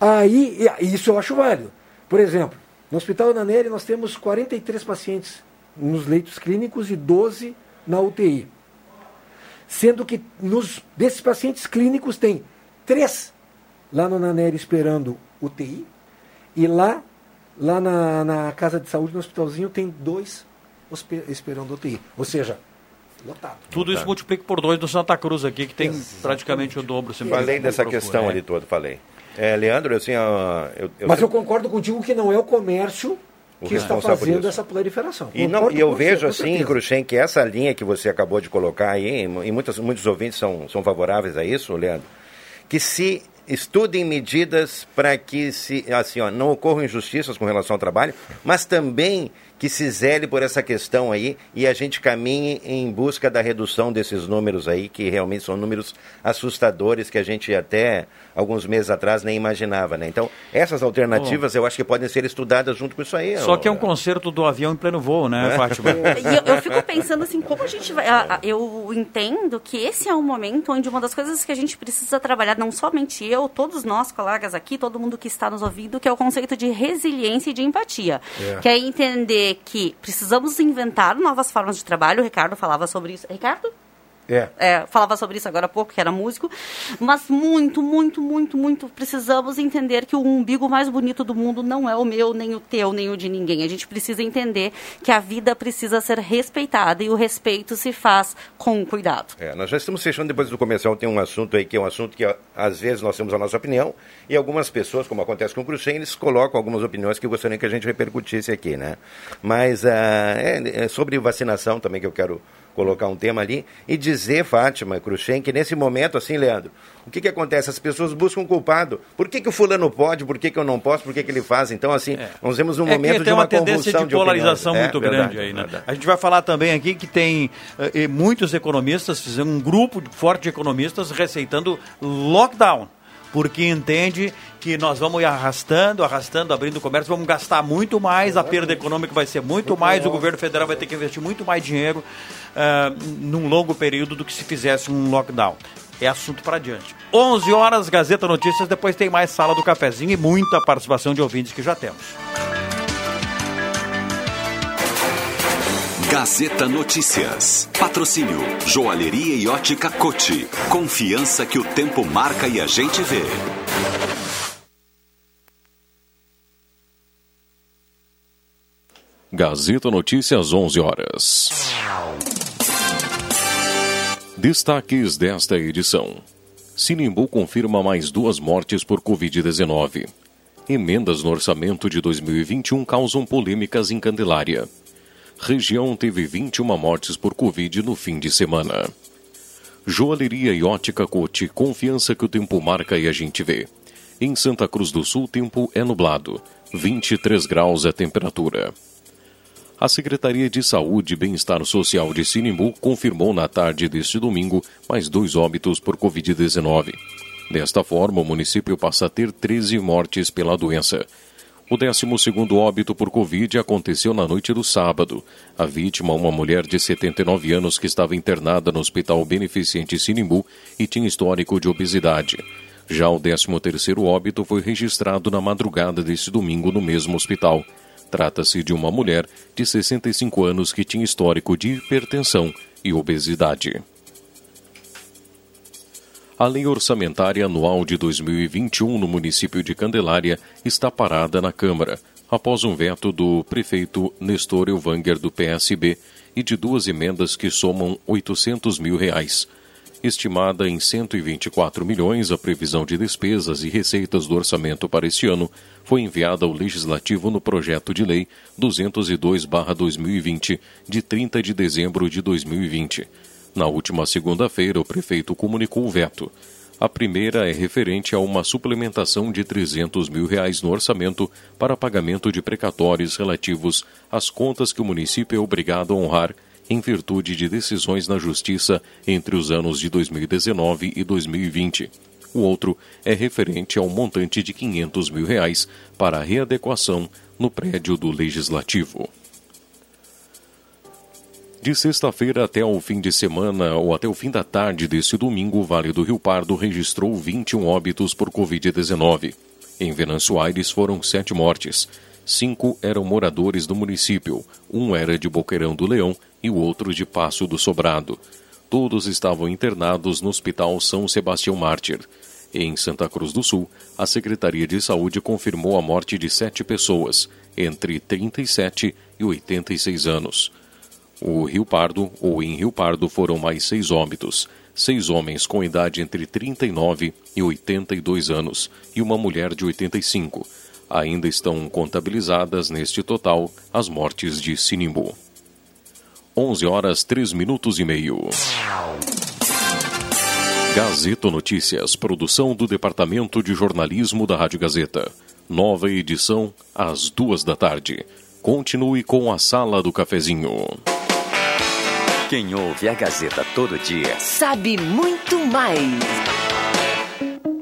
Aí, isso eu acho válido. Por exemplo, no Hospital Naneri nós temos 43 pacientes nos leitos clínicos e 12 na UTI sendo que nos, desses pacientes clínicos tem três lá no Naneri esperando UTI e lá, lá na, na casa de saúde, no hospitalzinho, tem dois esperando UTI. Ou seja, lotado. Tudo isso multiplica por dois do Santa Cruz aqui, que tem Exatamente. praticamente o dobro. Falei dessa questão ali todo, falei. É, Leandro, assim, eu, eu, Mas eu concordo contigo que não é o comércio que está fazendo essa proliferação. E, não, e eu vejo assim, Cruxem, que essa linha que você acabou de colocar aí, e muitos, muitos ouvintes são, são favoráveis a isso, Leandro, que se estudem medidas para que se, assim, ó, não ocorram injustiças com relação ao trabalho, mas também que se zele por essa questão aí e a gente caminhe em busca da redução desses números aí, que realmente são números assustadores que a gente até alguns meses atrás nem imaginava, né? Então, essas alternativas oh. eu acho que podem ser estudadas junto com isso aí. Só que é um concerto do avião em pleno voo, né, é. Fátima? [laughs] eu, eu, fico pensando assim, como a gente vai... Eu entendo que esse é um momento onde uma das coisas que a gente precisa trabalhar, não somente eu, todos nós colegas aqui, todo mundo que está nos ouvindo, que é o conceito de resiliência e de empatia. É. Que é entender que precisamos inventar novas formas de trabalho. O Ricardo falava sobre isso. Ricardo? É. é. falava sobre isso agora há pouco, que era músico. Mas muito, muito, muito, muito precisamos entender que o umbigo mais bonito do mundo não é o meu, nem o teu, nem o de ninguém. A gente precisa entender que a vida precisa ser respeitada e o respeito se faz com cuidado. É, nós já estamos fechando depois do comercial. Tem um assunto aí que é um assunto que às vezes nós temos a nossa opinião e algumas pessoas, como acontece com o Cruxem, eles colocam algumas opiniões que gostariam que a gente repercutisse aqui, né? Mas uh, é, é sobre vacinação também que eu quero colocar um tema ali e dizer, Fátima Cruxem, que nesse momento, assim, Leandro, o que, que acontece? As pessoas buscam um culpado. Por que, que o fulano pode? Por que, que eu não posso? Por que, que ele faz? Então, assim, é. nós vemos um é momento de uma, uma tendência de polarização de muito é, grande verdade, aí, né? Verdade. A gente vai falar também aqui que tem eh, muitos economistas, um grupo forte de economistas receitando lockdown porque entende que nós vamos ir arrastando, arrastando, abrindo o comércio, vamos gastar muito mais, a perda econômica vai ser muito mais, o governo federal vai ter que investir muito mais dinheiro uh, num longo período do que se fizesse um lockdown. É assunto para adiante. 11 horas, Gazeta Notícias, depois tem mais Sala do Cafezinho e muita participação de ouvintes que já temos. Gazeta Notícias. Patrocínio Joalheria e Ótica Cote. Confiança que o tempo marca e a gente vê. Gazeta Notícias, 11 horas. Destaques desta edição. Sinimbu confirma mais duas mortes por Covid-19. Emendas no orçamento de 2021 causam polêmicas em Candelária. Região teve 21 mortes por Covid no fim de semana. Joalheria e ótica Cote, confiança que o tempo marca e a gente vê. Em Santa Cruz do Sul, tempo é nublado. 23 graus é a temperatura. A Secretaria de Saúde e Bem-Estar Social de Sinimbu confirmou na tarde deste domingo mais dois óbitos por Covid-19. Desta forma, o município passa a ter 13 mortes pela doença. O 12 óbito por Covid aconteceu na noite do sábado. A vítima, uma mulher de 79 anos que estava internada no Hospital Beneficente Sinimbu e tinha histórico de obesidade. Já o 13 óbito foi registrado na madrugada deste domingo no mesmo hospital. Trata-se de uma mulher de 65 anos que tinha histórico de hipertensão e obesidade. A lei orçamentária anual de 2021 no município de Candelária está parada na Câmara, após um veto do prefeito Nestor Elvanger do PSB e de duas emendas que somam 800 mil reais. Estimada em 124 milhões, a previsão de despesas e receitas do orçamento para este ano foi enviada ao Legislativo no projeto de lei 202/2020 de 30 de dezembro de 2020. Na última segunda-feira, o prefeito comunicou o veto. A primeira é referente a uma suplementação de 300 mil reais no orçamento para pagamento de precatórios relativos às contas que o município é obrigado a honrar em virtude de decisões na Justiça entre os anos de 2019 e 2020. O outro é referente ao montante de 500 mil reais para readequação no prédio do Legislativo. De sexta-feira até o fim de semana ou até o fim da tarde deste domingo, o Vale do Rio Pardo registrou 21 óbitos por Covid-19. Em Venâncio Aires foram sete mortes. Cinco eram moradores do município, um era de Boqueirão do Leão e o outro de Passo do Sobrado. Todos estavam internados no Hospital São Sebastião Mártir. Em Santa Cruz do Sul, a Secretaria de Saúde confirmou a morte de sete pessoas, entre 37 e 86 anos. O Rio Pardo, ou em Rio Pardo, foram mais seis óbitos, seis homens com idade entre 39 e 82 anos e uma mulher de 85 ainda estão contabilizadas neste total as mortes de Sinimbu. 11 horas 3 minutos e meio. Gazeta Notícias, produção do Departamento de Jornalismo da Rádio Gazeta. Nova edição às duas da tarde. Continue com a Sala do Cafezinho. Quem ouve a Gazeta todo dia sabe muito mais.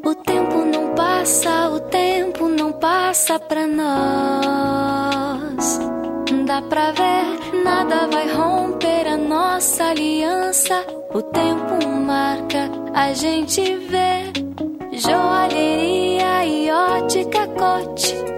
O tempo não passa, o tempo não passa pra nós. Dá pra ver, nada vai romper a nossa aliança. O tempo marca, a gente vê. Joalheria e ótica cote.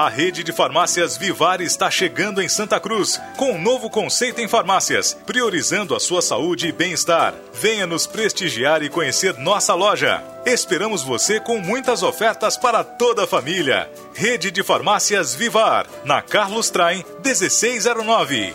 A rede de farmácias Vivar está chegando em Santa Cruz com um novo conceito em farmácias, priorizando a sua saúde e bem-estar. Venha nos prestigiar e conhecer nossa loja. Esperamos você com muitas ofertas para toda a família. Rede de Farmácias Vivar, na Carlos Traem 1609.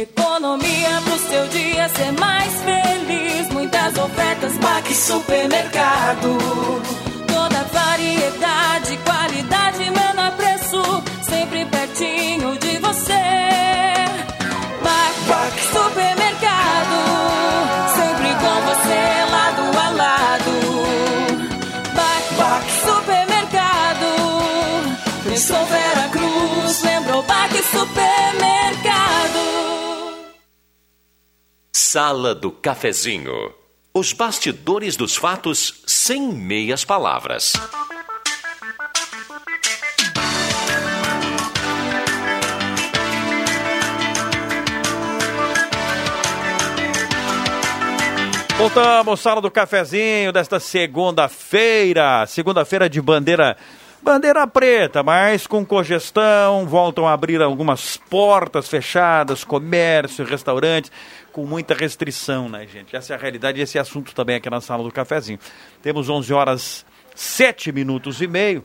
Economia pro seu dia ser mais feliz. Muitas ofertas, Baque Supermercado. Sala do Cafezinho. Os bastidores dos fatos sem meias palavras. Voltamos, sala do cafezinho desta segunda-feira, segunda-feira de bandeira bandeira preta, mas com congestão, voltam a abrir algumas portas fechadas, comércio, restaurantes, com muita restrição, né, gente? Essa é a realidade esse assunto também aqui na sala do cafezinho. Temos 11 horas 7 minutos e meio.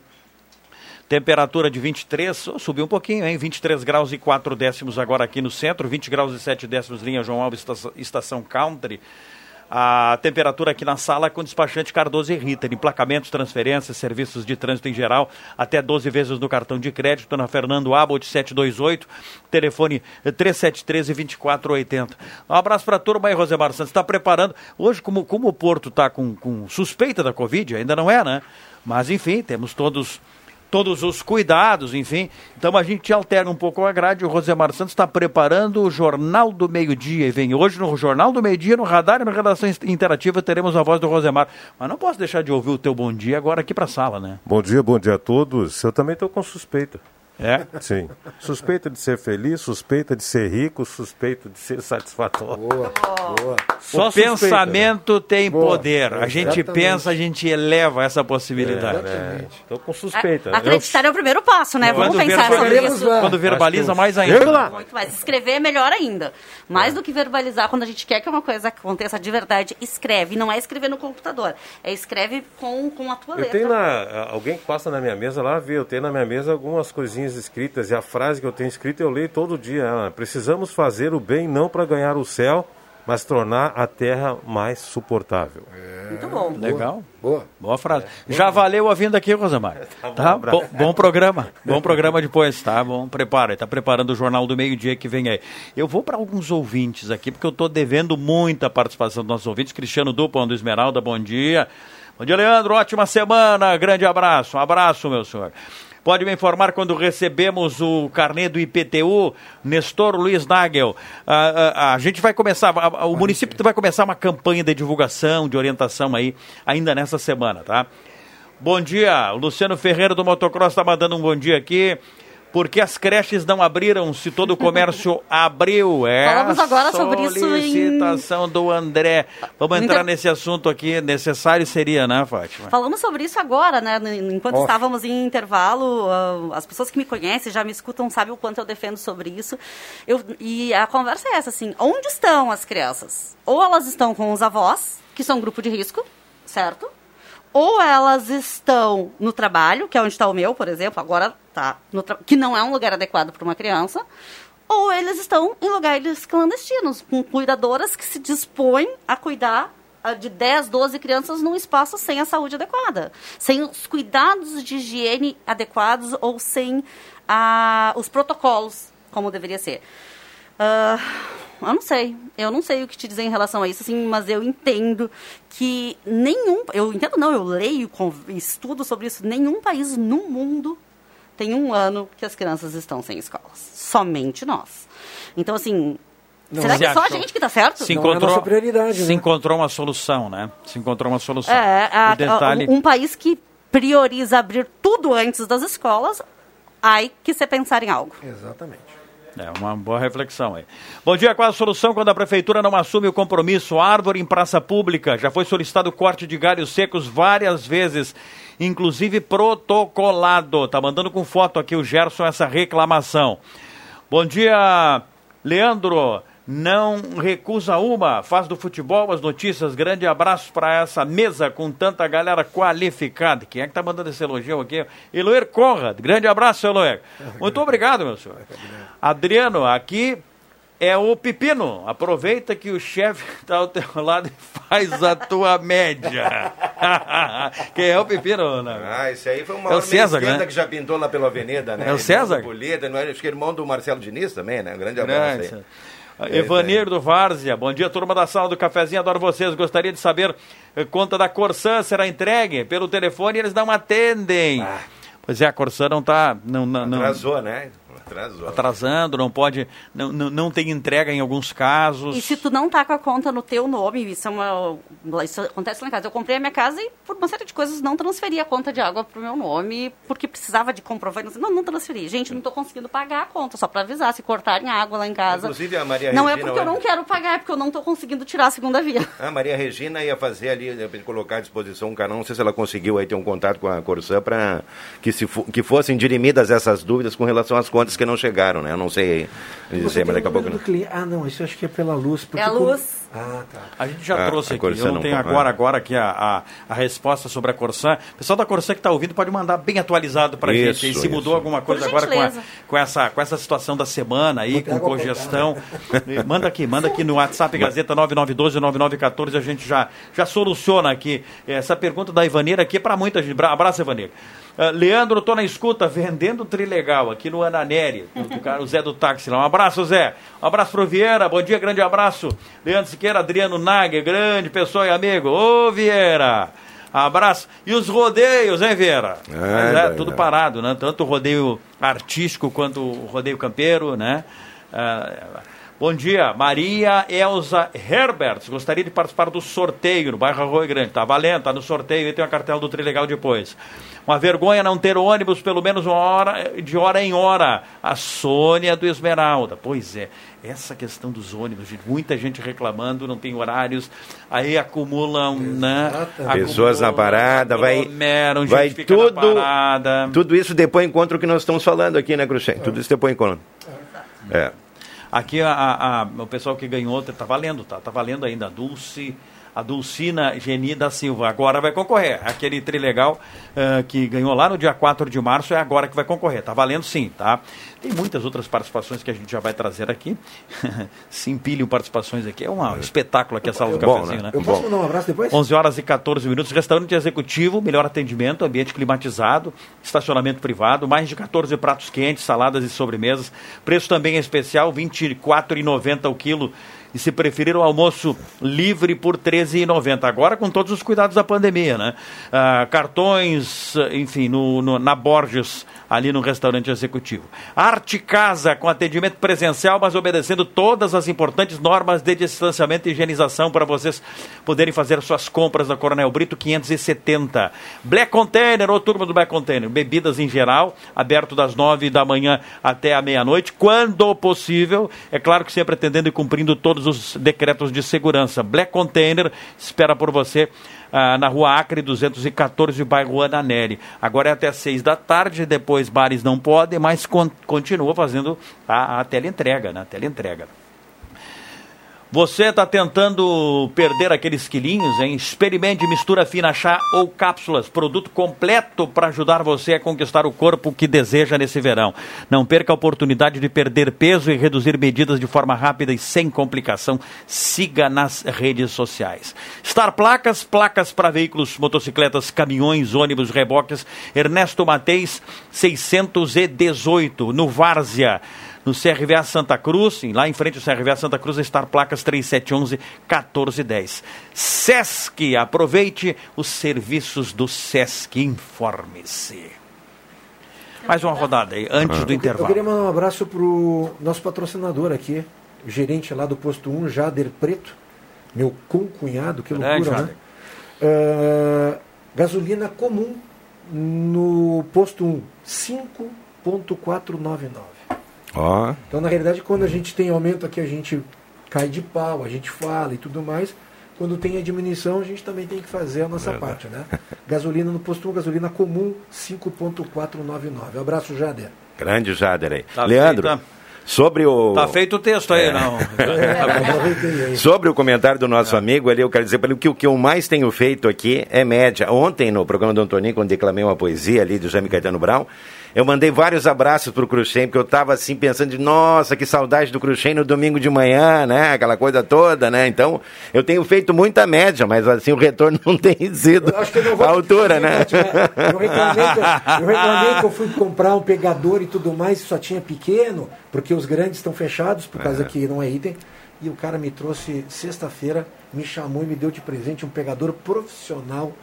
Temperatura de 23, oh, subiu um pouquinho, hein? 23 graus e 4 décimos agora aqui no centro, 20 graus e 7 décimos linha João Alves, estação Country. A temperatura aqui na sala com despachante Cardoso e Rita, emplacamentos, transferências, serviços de trânsito em geral, até 12 vezes no cartão de crédito, na Fernando Abbott 728, telefone 3713 2480. Um abraço para a turma aí, Rosemar Santos. Está preparando. Hoje, como, como o Porto está com, com suspeita da Covid, ainda não é, né? Mas enfim, temos todos todos os cuidados, enfim. Então a gente altera um pouco a grade. O Rosemar Santos está preparando o Jornal do Meio-Dia. E vem hoje no Jornal do Meio-Dia, no Radar e na Redação Interativa, teremos a voz do Rosemar. Mas não posso deixar de ouvir o teu bom dia agora aqui para a sala, né? Bom dia, bom dia a todos. Eu também estou com suspeita. É? Sim. Suspeita de ser feliz, suspeita de ser rico, suspeita de ser satisfatório. Boa, boa. Só o pensamento né? tem Boa. poder. A gente Exatamente. pensa, a gente eleva essa possibilidade. É, Estou com suspeita. A- Acreditar é o primeiro passo, né? Vamos pensar sobre isso. Quando verbaliza, mais eu- ainda. Muito mais. Escrever é melhor ainda. Mais do que verbalizar, quando a gente quer que uma coisa aconteça de verdade, escreve. Não é escrever no computador. É escreve com, com a tua Eu letra. tenho na. Alguém que passa na minha mesa lá, vê, eu tenho na minha mesa algumas coisinhas escritas e a frase que eu tenho escrita eu leio todo dia. Ela, Precisamos fazer o bem não para ganhar o céu, mas tornar a terra mais suportável. Muito bom. Legal. Boa. Boa frase. Já valeu a vinda aqui, Rosemar. [laughs] Tá bom, Tá? Bom, bom programa. Bom programa depois, tá? Bom, prepara. Tá preparando o Jornal do Meio Dia que vem aí. Eu vou para alguns ouvintes aqui, porque eu tô devendo muita participação dos nossos ouvintes. Cristiano Dupont do Esmeralda, bom dia. Bom dia, Leandro. Ótima semana. Grande abraço. Um abraço, meu senhor. Pode me informar quando recebemos o carnê do IPTU, Nestor Luiz Nagel. Ah, ah, a gente vai começar, a- a- o município vai começar uma campanha de divulgação, de orientação aí, ainda nessa semana, tá? Bom dia, Luciano Ferreira do Motocross está mandando um bom dia aqui. Por que as creches não abriram se todo o comércio [laughs] abriu? É Falamos agora sobre isso em- solicitação do André. Vamos entrar inter- nesse assunto aqui. Necessário seria, né, Fátima? Falamos sobre isso agora, né? Enquanto Off. estávamos em intervalo, ah, as pessoas que me conhecem, já me escutam, sabem o quanto eu defendo sobre isso. Eu, e a conversa é essa, assim, onde estão as crianças? Ou elas estão com os avós, que são grupo de risco, certo? Ou elas estão no trabalho, que é onde está o meu, por exemplo, agora tá, tra- que não é um lugar adequado para uma criança, ou eles estão em lugares clandestinos, com cuidadoras que se dispõem a cuidar ah, de 10, 12 crianças num espaço sem a saúde adequada, sem os cuidados de higiene adequados ou sem ah, os protocolos como deveria ser. Ah, eu não sei, eu não sei o que te dizer em relação a isso, assim, mas eu entendo que nenhum, eu entendo não, eu leio, estudo sobre isso, nenhum país no mundo tem um ano que as crianças estão sem escolas. Somente nós. Então, assim, Não, será que é só a gente que está certo? Se encontrou, se encontrou uma solução, né? Se encontrou uma solução. É, a- o detalhe... a- um país que prioriza abrir tudo antes das escolas, aí que você pensar em algo. Exatamente. É uma boa reflexão aí. Bom dia, qual a solução quando a prefeitura não assume o compromisso? Árvore em praça pública. Já foi solicitado corte de galhos secos várias vezes, inclusive protocolado. Tá mandando com foto aqui o Gerson essa reclamação. Bom dia, Leandro. Não recusa uma, faz do futebol as notícias. Grande abraço para essa mesa com tanta galera qualificada. Quem é que tá mandando esse elogio aqui? Eloer Conrad. Grande abraço, Eloer. Muito obrigado, meu senhor. Adriano, aqui é o pepino. Aproveita que o chefe está [laughs] ao teu lado e faz a tua média. [laughs] Quem é o pepino? Né? Ah, esse aí foi uma É o César, né? que já pintou lá pela Avenida, né? É o César? Não é? Acho que é irmão do Marcelo Diniz também, né? Um grande abraço Grande. aí. Evanir do Várzea, bom dia, turma da sala do cafezinho, adoro vocês. Gostaria de saber eh, conta da Corsã será entregue pelo telefone e eles não atendem. Pois é, a Corsã não está. Não, não, não- Atrasou, né? Atrasou. atrasando, não pode. Não, não, não tem entrega em alguns casos. E se tu não tá com a conta no teu nome, isso, é uma, isso acontece lá em casa. Eu comprei a minha casa e, por uma série de coisas, não transferi a conta de água pro meu nome, porque precisava de comprovante. Não, não transferi. Gente, não tô conseguindo pagar a conta, só para avisar, se cortarem a água lá em casa. Inclusive a Maria não é Regina porque eu não quero pagar, é porque eu não tô conseguindo tirar a segunda via. [laughs] A Maria Regina ia fazer ali, repente, colocar à disposição um canal. Não sei se ela conseguiu aí ter um contato com a Corsã para que, se que fossem dirimidas essas dúvidas com relação às contas que não chegaram, né? Eu não sei dizer, mas daqui a pouco. cliente. Ah, não, isso eu acho que é pela luz. É a como- luz. Ah, tá. A gente já Ah, trouxe a aqui, eu não não tenho agora, agora aqui a, a, a resposta sobre a Corsã. O pessoal da Corsã que está ouvindo pode mandar bem atualizado para a gente. E se isso. mudou alguma coisa Por agora com, com, essa, com essa situação da semana aí, com congestão. [laughs] E manda aqui, manda aqui no WhatsApp Gazeta 9912-9914, a gente já, já soluciona aqui. Essa pergunta da Ivaneira aqui é para muita gente. Bra- Abraço, Ivaneira. Ah, Leandro, tô na escuta, vendendo trilegal aqui no Ananeri. O, cara, o Zé do táxi lá. Um abraço, Zé. Um abraço pro Vieira. Bom dia, grande abraço. Leandro Siqueira, Adriano Nague, grande pessoa e amigo. Ô, Vieira. Abraço. E os rodeios, hein, Vieira? Mas é, tudo vai. parado, né? Tanto o rodeio artístico quanto o rodeio campeiro, né? Ah, bom dia, Maria Elza Herberts. Gostaria de participar do sorteio no bairro Arroio Grande. Tá valendo, tá no sorteio e tem uma cartela do Trilegal depois. Uma vergonha não ter ônibus pelo menos uma hora, de hora em hora. A Sônia do Esmeralda. Pois é, essa questão dos ônibus, muita gente reclamando, não tem horários, aí acumulam, né? Pessoas na parada, vai, vai fica na tudo, parada. tudo isso depois encontra o que nós estamos falando aqui, né, Cruxem? Tudo isso depois encontra. É. Aqui a, a- o pessoal que ganhou, tá valendo, tá? Tá valendo ainda. A Dulce, a Dulcina Geni da Silva. Agora vai concorrer. Aquele trilegal eh, que ganhou lá no dia 4 de março é agora que vai concorrer. Tá valendo sim, tá? Tem muitas outras participações que a gente já vai trazer aqui. [laughs] Se empilham participações aqui. É um espetáculo aqui a sala do Bom, cafezinho, né? né? Eu posso mandar um abraço depois? 11 horas e 14 minutos. Restaurante executivo, melhor atendimento, ambiente climatizado, estacionamento privado, mais de 14 pratos quentes, saladas e sobremesas. Preço também especial, R$ 24,90 o quilo E se preferir o almoço livre por R$ 13,90. Agora com todos os cuidados da pandemia, né? Ah, cartões, enfim, no, no- na Borges, ali no restaurante executivo. Arte Casa, com atendimento presencial, mas obedecendo todas as importantes normas de distanciamento e higienização para vocês poderem fazer suas compras na Coronel Brito 570. Black Container, ô turma do Black Container, bebidas em geral, aberto das nove da manhã até a meia-noite, quando possível, é claro que sempre atendendo e cumprindo todos os decretos de segurança. Black Container espera por você ah, na rua Acre 214, bairro Ananelli. Agora é até seis da tarde, depois bares não podem, mas con- continua fazendo a, a teleentrega, né? A teleentrega. Você está tentando perder aqueles quilinhos, hein? Experimente mistura fina chá ou cápsulas, produto completo para ajudar você a conquistar o corpo que deseja nesse verão. Não perca a oportunidade de perder peso e reduzir medidas de forma rápida e sem complicação. Siga nas redes sociais. Star Placas, placas para veículos, motocicletas, caminhões, ônibus, reboques. Ernesto Mateis, 618, no Várzea no CRVA Santa Cruz, lá em frente ao CRVA Santa Cruz, Star Placas 3711-1410. Sesc, aproveite os serviços do Sesc, informe-se. Mais uma rodada aí, antes do Eu intervalo. queria mandar um abraço pro nosso patrocinador aqui, o gerente lá do posto 1, Jader Preto, meu concunhado, que loucura, né? Jader. Ah, gasolina comum no posto 1, 5.499. Ó. Então, na realidade, quando a gente tem aumento aqui, a gente cai de pau, a gente fala e tudo mais. Quando tem a diminuição, a gente também tem que fazer a nossa Verdade. parte, né? [laughs] Gasolina no posto 1, gasolina comum, 5.499. Abraço, Jader. Grande Jader aí. Tá Leandro, feita. sobre o. Tá feito o texto aí, não? [laughs] Sobre o comentário do nosso amigo ali, eu quero dizer para ele que o que eu mais tenho feito aqui é média. Ontem, no programa do Antoninho, quando declamei uma poesia ali do Jaime Caetano Brown, eu mandei vários abraços pro Cruxem, porque eu tava assim pensando de, nossa, que saudade do Cruxem no domingo de manhã, né? Aquela coisa toda, né? Então, eu tenho feito muita média, mas assim, o retorno [laughs] não tem sido a altura, né? Eu reclamei, que, eu reclamei que eu fui comprar um pegador e tudo mais, só tinha pequeno, porque os grandes estão fechados, por causa É. que não é item. E o cara me trouxe sexta-feira, me chamou e me deu de presente um pegador profissional.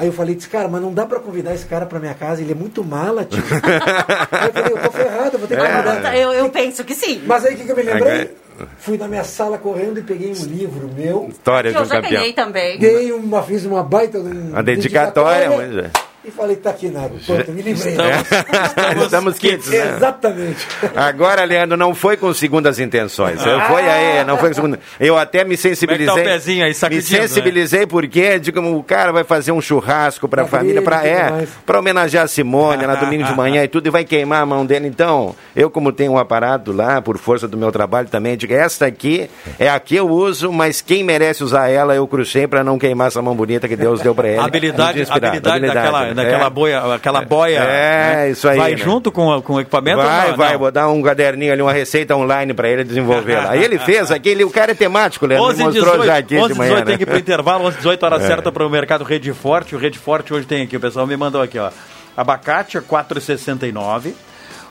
Aí eu falei, disse, cara, mas não dá pra convidar esse cara pra minha casa, ele é muito mala, tio. [laughs] aí eu falei, eu tô ferrado, eu vou ter que convidar. Eu, eu penso que sim. Mas aí o que, que eu me lembrei? É. Fui na minha sala correndo e peguei um livro meu. História de um campeão. também. Dei uma, fiz uma baita um- Uma dedicatória, mas é. E falei, tá aqui, Nago. Pronto, me livrei. Estamos, [laughs] estamos quites, né? Exatamente. Agora, Leandro, não foi com segundas intenções. Eu Ah. foi aí, não foi com segunda. Eu até me sensibilizei. Como é que tá o pezinho aí, me né? sensibilizei porque digo, o cara vai fazer um churrasco pra Pra família, tudo é, para homenagear a Simone, lá domingo de manhã e tudo e vai queimar a mão dele. Então, eu como tenho um aparato lá por força do meu trabalho também, digo, esta aqui é a que eu uso, mas quem merece usar ela o Cruxem pra não queimar essa mão bonita que Deus deu pra ele. Habilidade, inspirado. habilidade, daquela, né? daquela É. boia, aquela boia. É, né? isso aí, Vai né? junto com, com o equipamento? Vai, não? vai, Não. vou dar um caderninho ali, uma receita online pra ele desenvolver lá. Aí ele fez aquele, o cara é temático, Leandro, 11 me mostrou 18, já aqui 11 de manhã. 18 tem né? que ir pro intervalo, 11 18 hora É. certa para o mercado Rede Forte. O Rede Forte hoje tem aqui, o pessoal me mandou aqui, ó. Abacate a 4,69.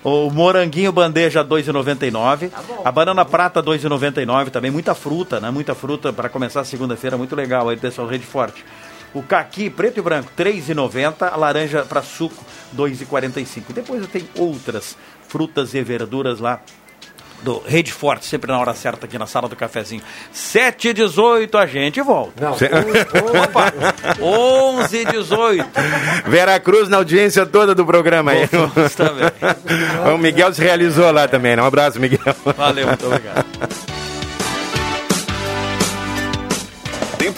O moranguinho bandeja 2,99. a banana prata 2,99 também. Muita fruta, né? Muita fruta para começar segunda-feira, muito legal aí, pessoal, Rede Forte. O caqui preto e branco 3,90, a laranja para suco 2,45. Depois tem outras frutas e verduras lá do Rede Forte, sempre na hora certa aqui na sala do cafezinho. 7 e 18 a gente volta. Não, Opa, 11 e 18. Vera Cruz na audiência toda do programa aí. [laughs] o Miguel se realizou lá também, né? Um abraço, Miguel. Valeu, muito obrigado.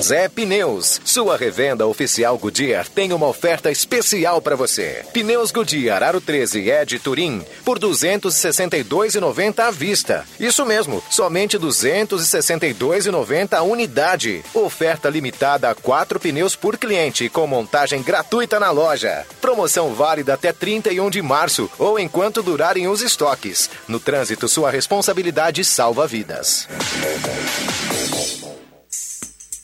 Zé Pneus, sua revenda oficial Goodyear tem uma oferta especial para você. Pneus Goodyear Aro 13 Ed Turim por 262,90 à vista. Isso mesmo, somente 262,90 a unidade. Oferta limitada a quatro pneus por cliente com montagem gratuita na loja. Promoção válida até 31 de março ou enquanto durarem os estoques. No trânsito, sua responsabilidade salva vidas.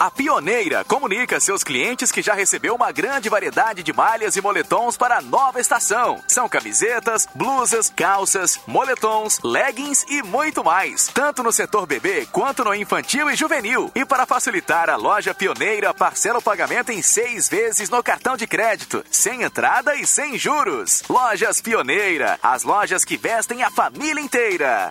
A Pioneira comunica a seus clientes que já recebeu uma grande variedade de malhas e moletons para a nova estação. São camisetas, blusas, calças, moletons, leggings e muito mais. Tanto no setor bebê quanto no infantil e juvenil. E para facilitar, a loja Pioneira parcela o pagamento em seis vezes no cartão de crédito, sem entrada e sem juros. Lojas Pioneira, as lojas que vestem a família inteira.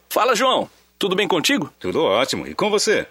Fala, João. Tudo bem contigo? Tudo ótimo. E com você?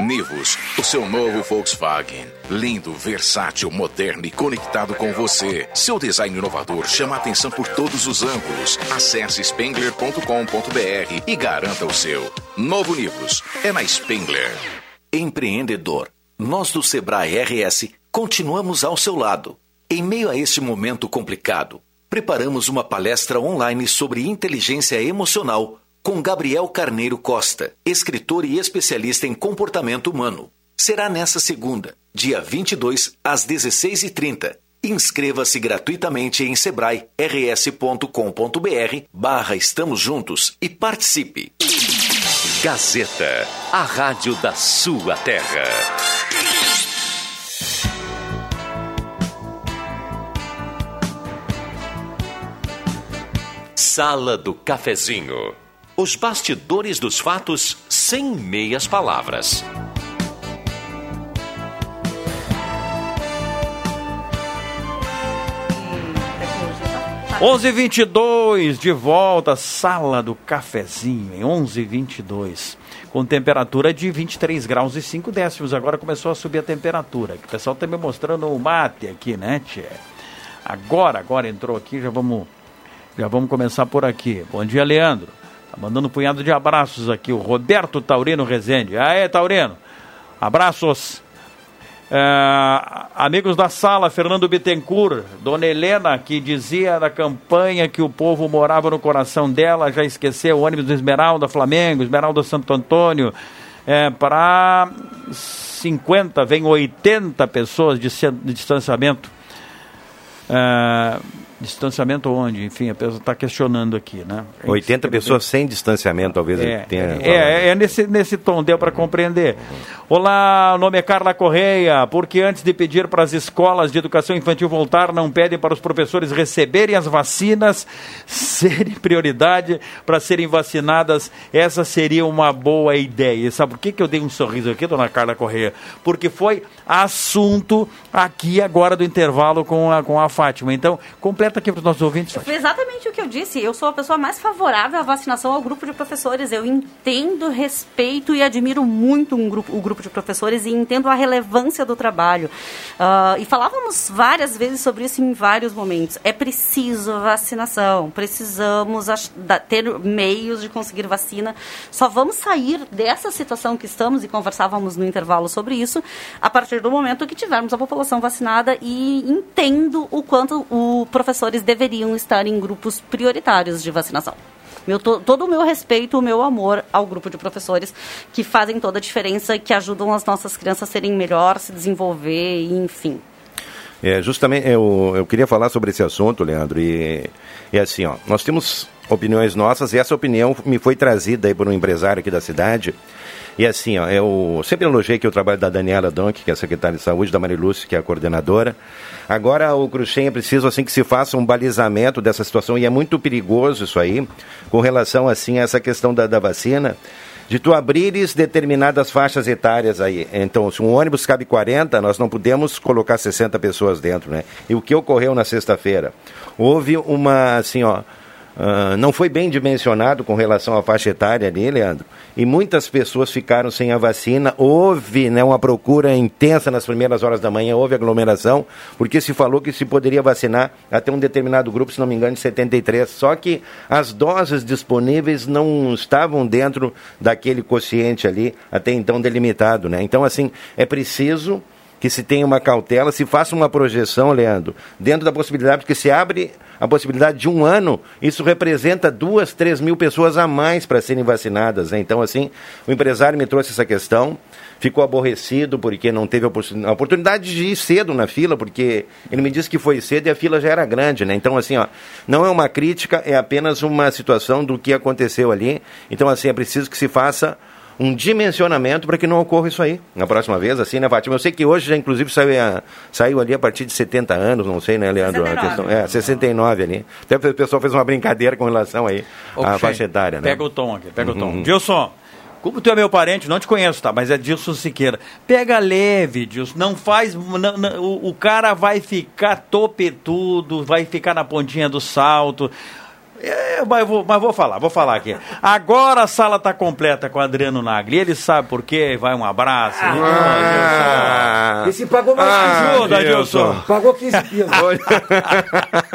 Nivus, o seu novo Volkswagen. Lindo, versátil, moderno e conectado com você. Seu design inovador chama atenção por todos os ângulos. Acesse spengler.com.br e garanta o seu. Novo Nivus é na Spengler. Empreendedor, nós do Sebrae RS continuamos ao seu lado. Em meio a este momento complicado, preparamos uma palestra online sobre inteligência emocional com Gabriel Carneiro Costa, escritor e especialista em comportamento humano. Será nessa segunda, dia 22, às 16h30. Inscreva-se gratuitamente em sebrae-rs.com.br barra Estamos Juntos e participe. Gazeta, a rádio da sua terra. Sala do Cafezinho. Os bastidores dos fatos sem meias palavras. Onze vinte de volta, sala do cafezinho, em onze vinte com temperatura de 23 graus e 5 décimos. Agora começou a subir a temperatura. O pessoal está me mostrando o mate aqui, né, tchê? Agora, agora entrou aqui, já vamos, já vamos começar por aqui. Bom dia, Leandro. Tá mandando um punhado de abraços aqui, o Roberto Taurino Rezende. Aê, Taurino. Abraços. É, amigos da sala, Fernando Bittencourt, Dona Helena, que dizia na campanha que o povo morava no coração dela, já esqueceu o ônibus do Esmeralda Flamengo, Esmeralda Santo Antônio. É, Para 50, vem 80 pessoas de, de distanciamento. É, distanciamento onde? Enfim, a pessoa está questionando aqui, né? 80 pessoas sem distanciamento, talvez é, tenha. É, é nesse, nesse tom, deu para compreender. Olá, o nome é Carla Correia. Porque antes de pedir para as escolas de educação infantil voltar, não pedem para os professores receberem as vacinas, serem prioridade para serem vacinadas? Essa seria uma boa ideia. Sabe por que, que eu dei um sorriso aqui, dona Carla Correia? Porque foi assunto aqui agora do intervalo com a, com a Fátima. Então, completamente aqui para os nossos ouvintes. Foi exatamente o que eu disse. Eu sou a pessoa mais favorável à vacinação ao grupo de professores. Eu entendo, respeito e admiro muito um grupo, o grupo de professores e entendo a relevância do trabalho. Uh, e falávamos várias vezes sobre isso em vários momentos. É preciso vacinação, precisamos ter meios de conseguir vacina. Só vamos sair dessa situação que estamos, e conversávamos no intervalo sobre isso, a partir do momento que tivermos a população vacinada e entendo o quanto os professores deveriam estar em grupos prioritários de vacinação. Meu, to, todo o meu respeito, o meu amor ao grupo de professores que fazem toda a diferença, que ajudam as nossas crianças a serem melhor, se desenvolver, enfim. É, justamente, eu, eu queria falar sobre esse assunto, Leandro, e é assim, ó, nós temos opiniões nossas e essa opinião me foi trazida aí por um empresário aqui da cidade, e assim, ó, eu sempre elogiei que o trabalho da Daniela Donk, que é a secretária de saúde, da Marilúcia, que é a coordenadora. Agora o Cruxem é preciso assim que se faça um balizamento dessa situação e é muito perigoso isso aí, com relação assim a essa questão da, da vacina de tu abrires determinadas faixas etárias aí. Então, se um ônibus cabe 40, nós não podemos colocar 60 pessoas dentro, né? E o que ocorreu na sexta-feira? Houve uma, assim, ó, Uh, não foi bem dimensionado com relação à faixa etária ali, Leandro, e muitas pessoas ficaram sem a vacina. Houve né, uma procura intensa nas primeiras horas da manhã, houve aglomeração, porque se falou que se poderia vacinar até um determinado grupo, se não me engano, de 73. Só que as doses disponíveis não estavam dentro daquele quociente ali, até então delimitado. Né? Então, assim, é preciso que se tenha uma cautela, se faça uma projeção, Leandro, dentro da possibilidade, porque se abre a possibilidade de um ano, isso representa duas, três mil pessoas a mais para serem vacinadas. Né? Então, assim, o empresário me trouxe essa questão, ficou aborrecido porque não teve a oportunidade de ir cedo na fila, porque ele me disse que foi cedo e a fila já era grande, né? Então, assim, ó, não é uma crítica, é apenas uma situação do que aconteceu ali. Então, assim, é preciso que se faça um dimensionamento para que não ocorra isso aí na próxima vez, assim, né, Fátima? Eu sei que hoje já, inclusive, saiu, a, saiu ali a partir de 70 anos, não sei, né, Leandro? 69. A questão, é, 69 ali. Até o pessoal fez uma brincadeira com relação aí à faixa etária, né? Pega o tom aqui, pega uhum. o tom. Dilson, como tu é meu parente, não te conheço, tá? Mas é Dilson Siqueira. Pega leve, Dilson. Não faz. Não, não, o, o cara vai ficar topetudo, vai ficar na pontinha do salto. É, mas, vou, mas vou falar, vou falar aqui. Agora a sala está completa com o Adriano Nagli. Ele sabe por quê. Vai um abraço. Ah, Esse pagou mais ah, Ajuda, Gilson. Pagou 15 pilas. [laughs]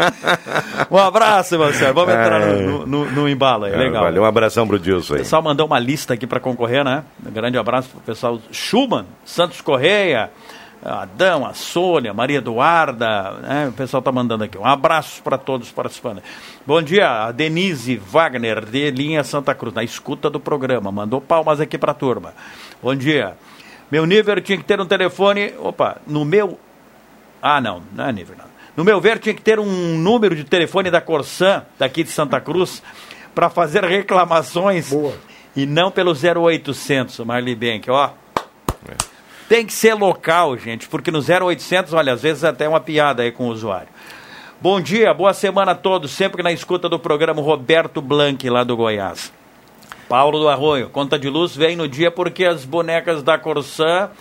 [laughs] um abraço, Marcelo. Vamos entrar no, no, no embalo aí. É, Legal. Valeu, um abração pro Dilson aí. O pessoal mandou uma lista aqui para concorrer, né? Um grande abraço pro pessoal Schumann, Santos Correia. Adão, a Sônia, Maria Eduarda, né? o pessoal está mandando aqui. Um abraço para todos participando. Bom dia, a Denise Wagner, de Linha Santa Cruz, na escuta do programa. Mandou palmas aqui para a turma. Bom dia. Meu nível tinha que ter um telefone. Opa, no meu. Ah, não, não é nível, não. No meu ver, tinha que ter um número de telefone da Corsan, daqui de Santa Cruz, para fazer reclamações. Boa. E não pelo 0800, Marli Bank, ó. É. Tem que ser local, gente, porque no 0800, olha, às vezes até é uma piada aí com o usuário. Bom dia, boa semana a todos, sempre na escuta do programa Roberto Blanc, lá do Goiás. Paulo do Arroio, conta de luz vem no dia porque as bonecas da Corsã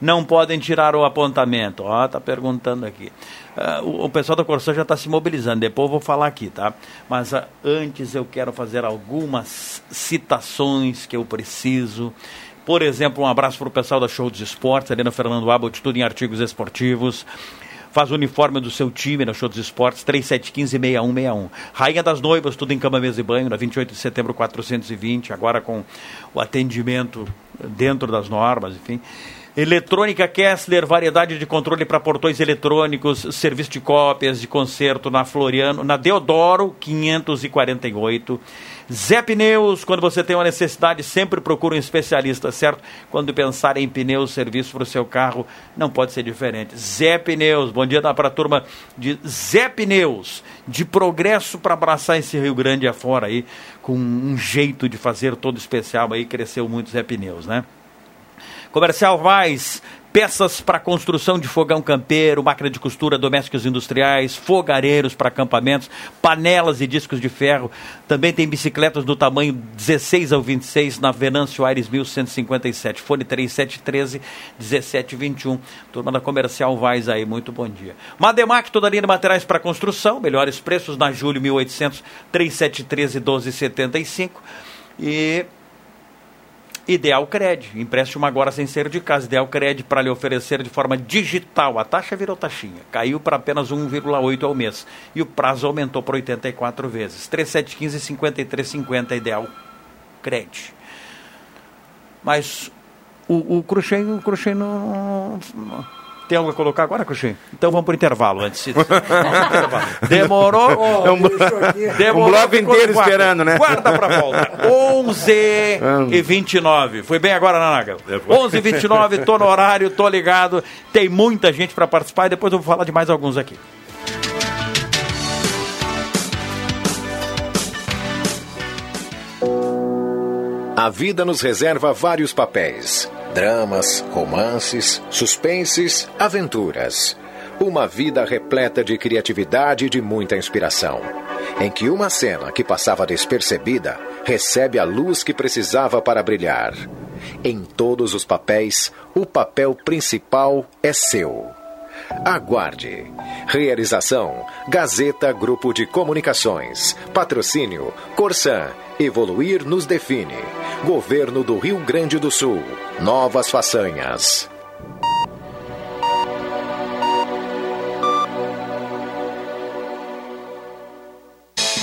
não podem tirar o apontamento. Ó, tá perguntando aqui. Uh, o, o, pessoal da Corsã já está se mobilizando, depois eu vou falar aqui, tá? Mas uh, antes eu quero fazer algumas citações que eu preciso por exemplo, um abraço para o pessoal da Show dos Esportes, no Fernando Abbott, tudo em artigos esportivos. Faz o uniforme do seu time na Show dos Esportes, 3715-6161. Rainha das Noivas, tudo em cama, mesa e banho, na 28 de setembro 420, agora com o atendimento dentro das normas, enfim. Eletrônica Kessler, variedade de controle para portões eletrônicos, serviço de cópias de conserto na Floriano, na Deodoro 548. Zé Pneus, quando você tem uma necessidade, sempre procura um especialista, certo? Quando pensar em pneus, serviço para o seu carro, não pode ser diferente. Zé Pneus, bom dia para a turma de Zé Pneus, de progresso para abraçar esse Rio Grande afora aí, com um jeito de fazer todo especial aí, cresceu muito Zé Pneus, né? Comercial Vaz, Peças para construção de fogão campeiro, máquina de costura, domésticos industriais, fogareiros para acampamentos, panelas e discos de ferro. Também tem bicicletas do tamanho 16 ao 26 na Venâncio Aires 1157. Fone 3713 1721. Turma da Comercial Vaz aí, muito bom dia. Mademac, toda linha de materiais para construção, melhores preços na Júlio 1800 3713 1275. E Ideal Cred, empréstimo agora sem ser de casa. Ideal Cred para lhe oferecer de forma digital. A taxa virou taxinha, caiu para apenas 1,8 ao mês e o prazo aumentou para 84 vezes. 3715 5350 Ideal Cred. Mas o, o Cruxem, o Cruxem não, não tem algo a colocar agora, Cruxem? Então vamos para o intervalo antes. [laughs] Demorou? É um, [laughs] Demorou, um bloco inteiro guarda. esperando, né? Guarda pra volta. [laughs] 11 e 29. Foi bem agora, Nanaga? 11 e 29, tô no horário, tô ligado. Tem muita gente para participar e depois eu vou falar de mais alguns aqui. A vida nos reserva vários papéis: dramas, romances, suspenses, aventuras. Uma vida repleta de criatividade e de muita inspiração. Em que uma cena que passava despercebida recebe a luz que precisava para brilhar. Em todos os papéis, o papel principal é seu. Aguarde. Realização: Gazeta Grupo de Comunicações. Patrocínio: Corsan. Evoluir nos define. Governo do Rio Grande do Sul. Novas façanhas.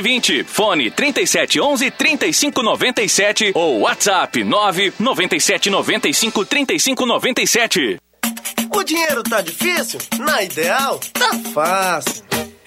fone 37 Fone 3711-3597 ou WhatsApp 997953597. O dinheiro tá difícil? Na Ideal, tá fácil.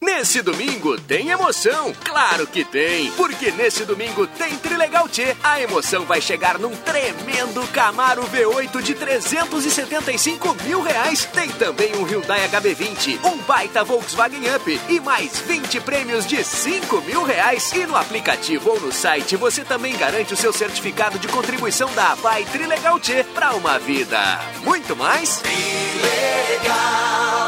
Nesse domingo tem emoção? Claro que tem! Porque nesse domingo tem Trilegal T. A emoção vai chegar num tremendo Camaro V8 de 375 mil reais. Tem também um Hyundai HB20, um baita Volkswagen Up e mais 20 prêmios de 5 mil reais. E no aplicativo ou no site você também garante o seu certificado de contribuição da Vai Trilegal T para uma vida muito mais Trilegal.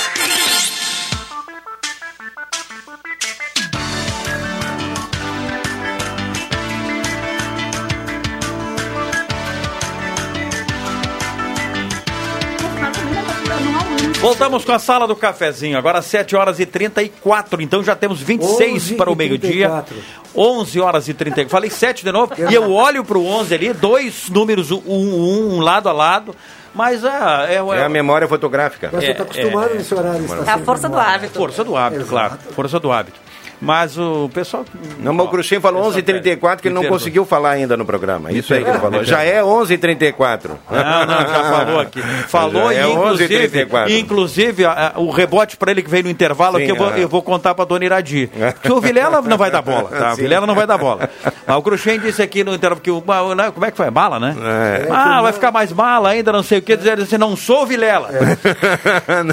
Voltamos com a sala do cafezinho, agora 7 horas e 34, então já temos 26 11 para o meio-dia. 34. 11 horas e 34. Falei 7 de novo, e eu olho para o 11 ali, dois números, um, um, um lado a lado, mas ah, é, É a memória fotográfica. Mas você está acostumado nesse horário. está É a sempre força do hábito. Força do hábito, claro. Força do hábito. Mas o pessoal. Não, mas o Cruxem falou Pessoal, 11h34 que ele não conseguiu falar ainda no programa. Isso aí que ele falou. Já é 11h34. Não, não, já falou aqui. Falou e é inclusive, 11h34. e, inclusive a- a- o rebote para ele que veio no intervalo Sim, aqui, eu vou, eu vou contar para dona Iradi. Que o Vilela não vai dar bola, tá? O. [laughs] Vilela não vai dar bola. Mas o Cruxem disse aqui no intervalo que o. né, Como é que foi? Bala, né? É. Ah, vai ficar mais bala ainda, não sei o que, dizendo assim, não sou o Vilela.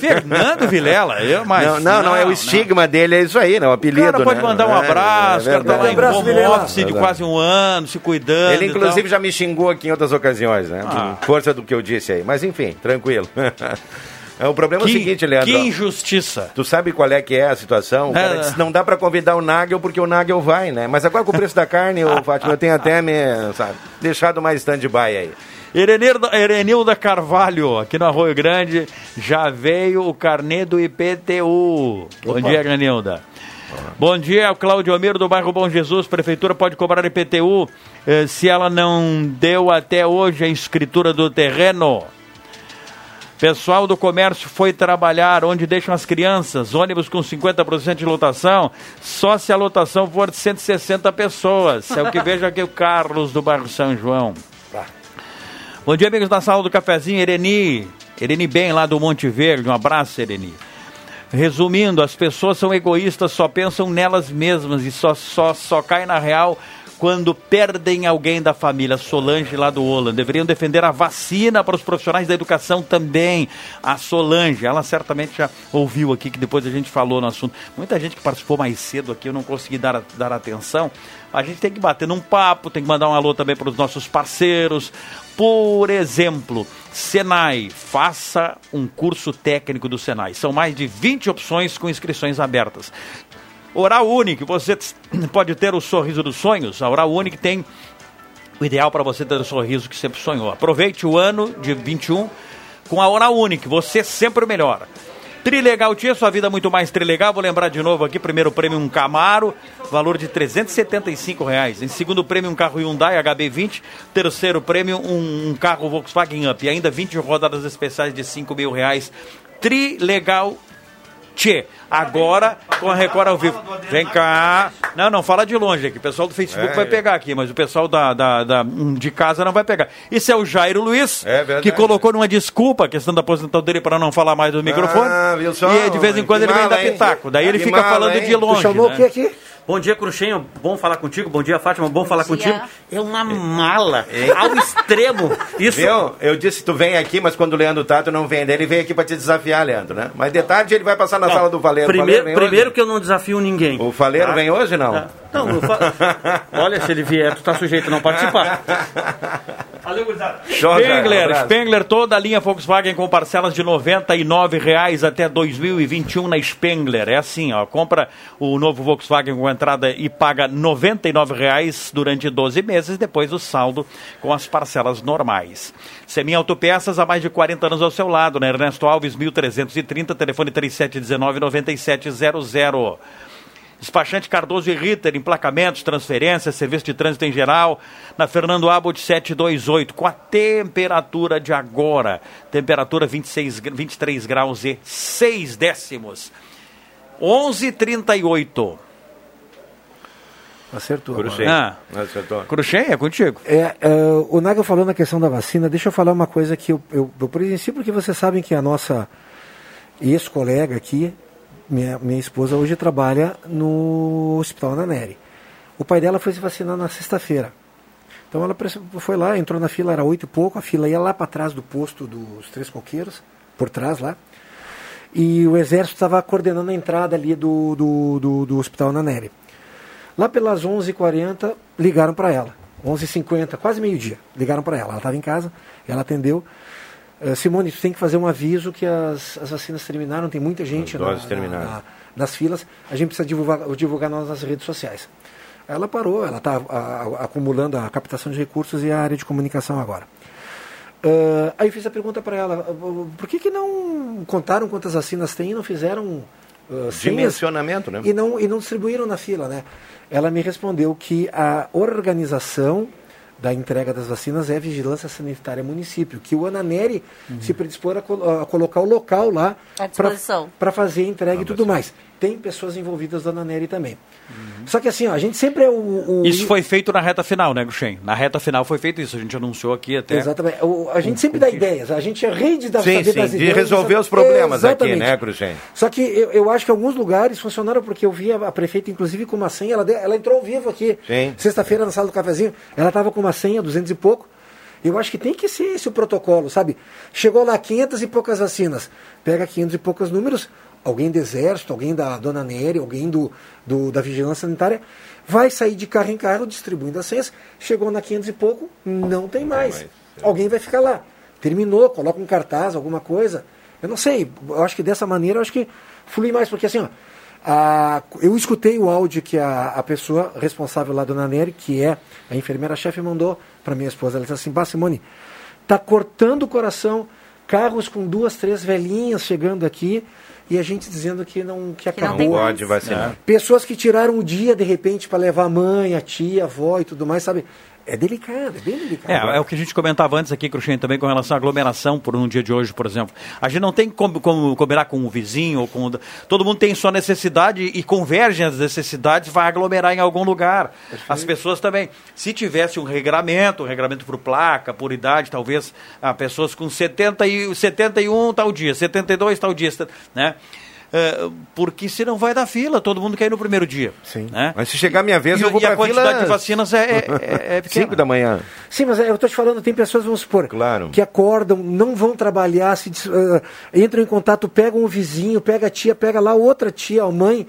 Fernando Vilela, eu, mas. não, não, não, é o estigma dele, é isso aí, né? O O apelido. cara pode né? mandar um É, abraço, o é cara tá lá verdade. em abraço, home Vilela. office de quase um ano, se cuidando. Ele, inclusive, já me xingou aqui em outras ocasiões, né? Ah. Força do que eu disse aí. Mas, enfim, tranquilo. [laughs] É, o problema é Que- o seguinte, Leandro. Que injustiça. Tu sabe qual é que é a situação? O cara É. disse, não dá pra convidar o Nagel porque o Nagel vai, né? Mas agora com o preço da carne, o Fátima, eu tenho até me, sabe, deixado mais stand-by aí. Erenilda, Carvalho, aqui no Arroio Grande, já veio o carnê do IPTU. Bom dia, Erenilda. Bom dia, é o Claudio Almiro do bairro Bom Jesus. Prefeitura pode cobrar IPTU eh, se ela não deu até hoje a escritura do terreno. Pessoal do comércio foi trabalhar onde deixam as crianças, ônibus com 50% de lotação, só se a lotação for de 160 pessoas. É o que vejo aqui o Carlos do bairro São João. Bom dia, amigos da sala do cafezinho, Ereni. Ereni Bem, lá do Monte Verde. Um abraço, Ereni. Resumindo, as pessoas são egoístas, só pensam nelas mesmas e só, só, só caem na real quando perdem alguém da família. Solange lá do Holland. Deveriam defender a vacina para os profissionais da educação também. A Solange, ela certamente já ouviu aqui que depois a gente falou no assunto. Muita gente que participou mais cedo aqui, eu não consegui dar, dar atenção. A gente tem que bater num papo, tem que mandar um alô também para os nossos parceiros. Por exemplo, Senai, faça um curso técnico do Senai. São mais de 20 opções com inscrições abertas. Oral Unique, você [clears throat] pode ter o sorriso dos sonhos. A Oral Unique tem o ideal para você ter o sorriso que sempre sonhou. Aproveite o ano de 21 com a Oral Unique, você sempre o melhor. Trilegal Tia, sua vida muito mais trilegal. Vou lembrar de novo aqui, primeiro prêmio um Camaro, valor de 375 reais. Em segundo prêmio um carro Hyundai HB20. Terceiro prêmio um, um carro Volkswagen Up. E ainda 20 rodadas especiais de 5 mil reais. Trilegal Tchê, agora com a Record ao vivo. Vem cá. Não, não, fala de longe aqui. O pessoal do Facebook É, vai é. pegar aqui, mas o pessoal da, da, da- hum, de casa não vai pegar. Isso é o Jairo Luiz, É verdade. que colocou numa desculpa a questão da aposentadoria para não falar mais do microfone. Ah, viu só? E de vez em quando ele vem dar pitaco. Daí ele fica falando de longe. Tu chamou né? o que aqui? Bom dia, Cruxinho. Bom falar contigo. Bom dia, Fátima. Bom falar dia. contigo. É uma mala ao extremo. [laughs] Isso. Viu? Eu disse, tu vem aqui, mas quando o Leandro tá, tu não vem. Ele veio aqui pra te desafiar, Leandro, né? Mas de tarde ele vai passar na Não, sala do Valeiro. Primeiro, Valeiro vem primeiro que eu não desafio ninguém. O Valeiro Tá? vem hoje, não? Ah, Não, eu fa- [laughs] olha, se ele vier, tu tá sujeito a não participar. Valeu, gurizada. Um Spengler. Spengler, toda a linha Volkswagen com parcelas de 99 reais até 2021 na Spengler. É assim, ó, compra o novo Volkswagen com entrada e paga 99 reais durante 12 meses, depois o saldo com as parcelas normais. Semin Autopeças há mais de 40 anos ao seu lado, na Ernesto Alves 1330, telefone 3719-9700. Despachante Cardoso e Ritter, emplacamentos, transferências, serviço de trânsito em geral, na Fernando Abbott 728, com a temperatura de agora, temperatura 26, gra- 23 graus e 6 décimos. 11:38. Acertou. Cruxem. Ah. Acertou. Cruxem, é contigo. É, é, o Naga falou na questão da vacina, deixa eu falar uma coisa que eu, eu, eu presenciei, porque vocês sabem que a nossa ex-colega aqui, minha, minha esposa, hoje trabalha no Hospital Ananeri. O pai dela foi se vacinar na sexta-feira. Então ela foi lá, entrou na fila, era oito e pouco, a fila ia lá para trás do posto dos Três Coqueiros, por trás lá. E o exército estava coordenando a entrada ali do, do, do, do Hospital Ananeri. Lá pelas 11h40, ligaram para ela. 11h50, quase meio-dia, ligaram para ela. Ela estava em casa, ela atendeu. Eh, Simone, tu tem que fazer um aviso que as, as vacinas terminaram, tem muita gente na- na- na- nas filas, a gente precisa divulgar, divulgar nas nossas redes sociais. Ela parou, ela está acumulando a captação de recursos e a área de comunicação agora. Ah, aí eu fiz a pergunta para ela, ah, por que, que não contaram quantas vacinas tem e não fizeram senhas Dimensionamento, né? e não, e não distribuíram na fila, né? Ela me respondeu que a organização da entrega das vacinas é a Vigilância Sanitária Município, que o Ananeri se predispor a, colo- a colocar o local lá para fazer a entrega e tudo mais. Tem pessoas envolvidas do Ananeri também. Só que assim, ó, a gente sempre é o... o- Isso foi feito na reta final, né, Guxem? Na reta final foi feito isso. A gente anunciou aqui até. Exatamente. O- a gente sempre dá ideias, a gente é rede da Sim, saber sim, das de ideias. resolver os problemas aqui, Exatamente. né, Cruxem? Só que eu, eu acho que alguns lugares funcionaram porque eu vi a, prefeita, inclusive, com uma senha. Ela, de- ela entrou ao vivo aqui, Sim. sexta-feira, na sala do cafezinho. Ela estava com uma senha, 200 e pouco. Eu acho que tem que ser esse o protocolo, sabe? Chegou lá 500 e poucas vacinas. Pega 500 e poucos números, alguém do Exército, alguém da Dona Nery, alguém do, do- da Vigilância Sanitária, vai sair de carro em carro distribuindo as senhas. Chegou na 500 e pouco, não tem mais. Alguém vai ficar lá. Terminou, coloca um cartaz, alguma coisa. Eu não sei, eu acho que dessa maneira eu acho que flui mais, porque assim, ó, a- eu escutei o áudio que a, a pessoa responsável lá, Dona Nery, que é a enfermeira-chefe, mandou para minha esposa. Ela disse assim, Bah, Simone, tá cortando o coração, carros com duas, três velhinhas chegando aqui e a gente dizendo que não que acabou. tem mais. Pode vacinar. Pessoas que tiraram o dia de repente para levar a mãe, a tia, a avó e tudo mais, sabe? É delicado, é bem delicado. É, é o que a gente comentava antes aqui, Cruxem, também com relação à aglomeração por um dia de hoje, por exemplo. A gente não tem como, combinar com o vizinho ou com. o- Todo mundo tem sua necessidade e convergem as necessidades, vai aglomerar em algum lugar. As pessoas também. Se tivesse um regramento, um regramento por placa, por idade, talvez ah, pessoas com 70 e, 71 tal dia, 72 tal dia, né? É, porque senão vai dar fila, todo mundo quer ir no primeiro dia. Sim. Né? Mas se chegar a minha vez, E- eu vou e a pra quantidade fila de vacinas é- é- é- é [laughs] pequena. 5 da manhã. Sim, mas é, eu estou te falando, tem pessoas, vamos supor, Claro. que acordam, não vão trabalhar, se, ah, entram em contato, pegam o vizinho, pega a tia, pega lá outra tia, a mãe.